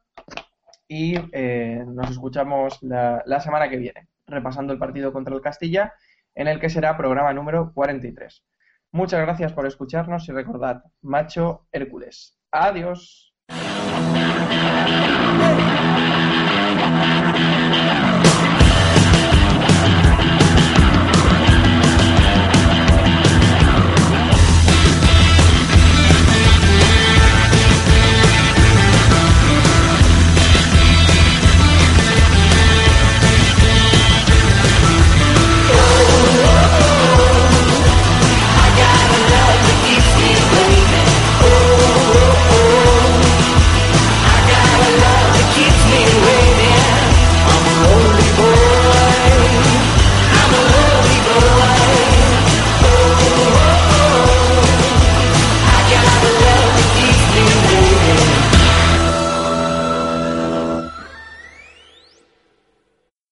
y eh, nos escuchamos la, la, semana que viene, repasando el partido contra el Castilla, en el que será programa número 43. Muchas gracias por escucharnos y recordad, macho Hércules. Adiós.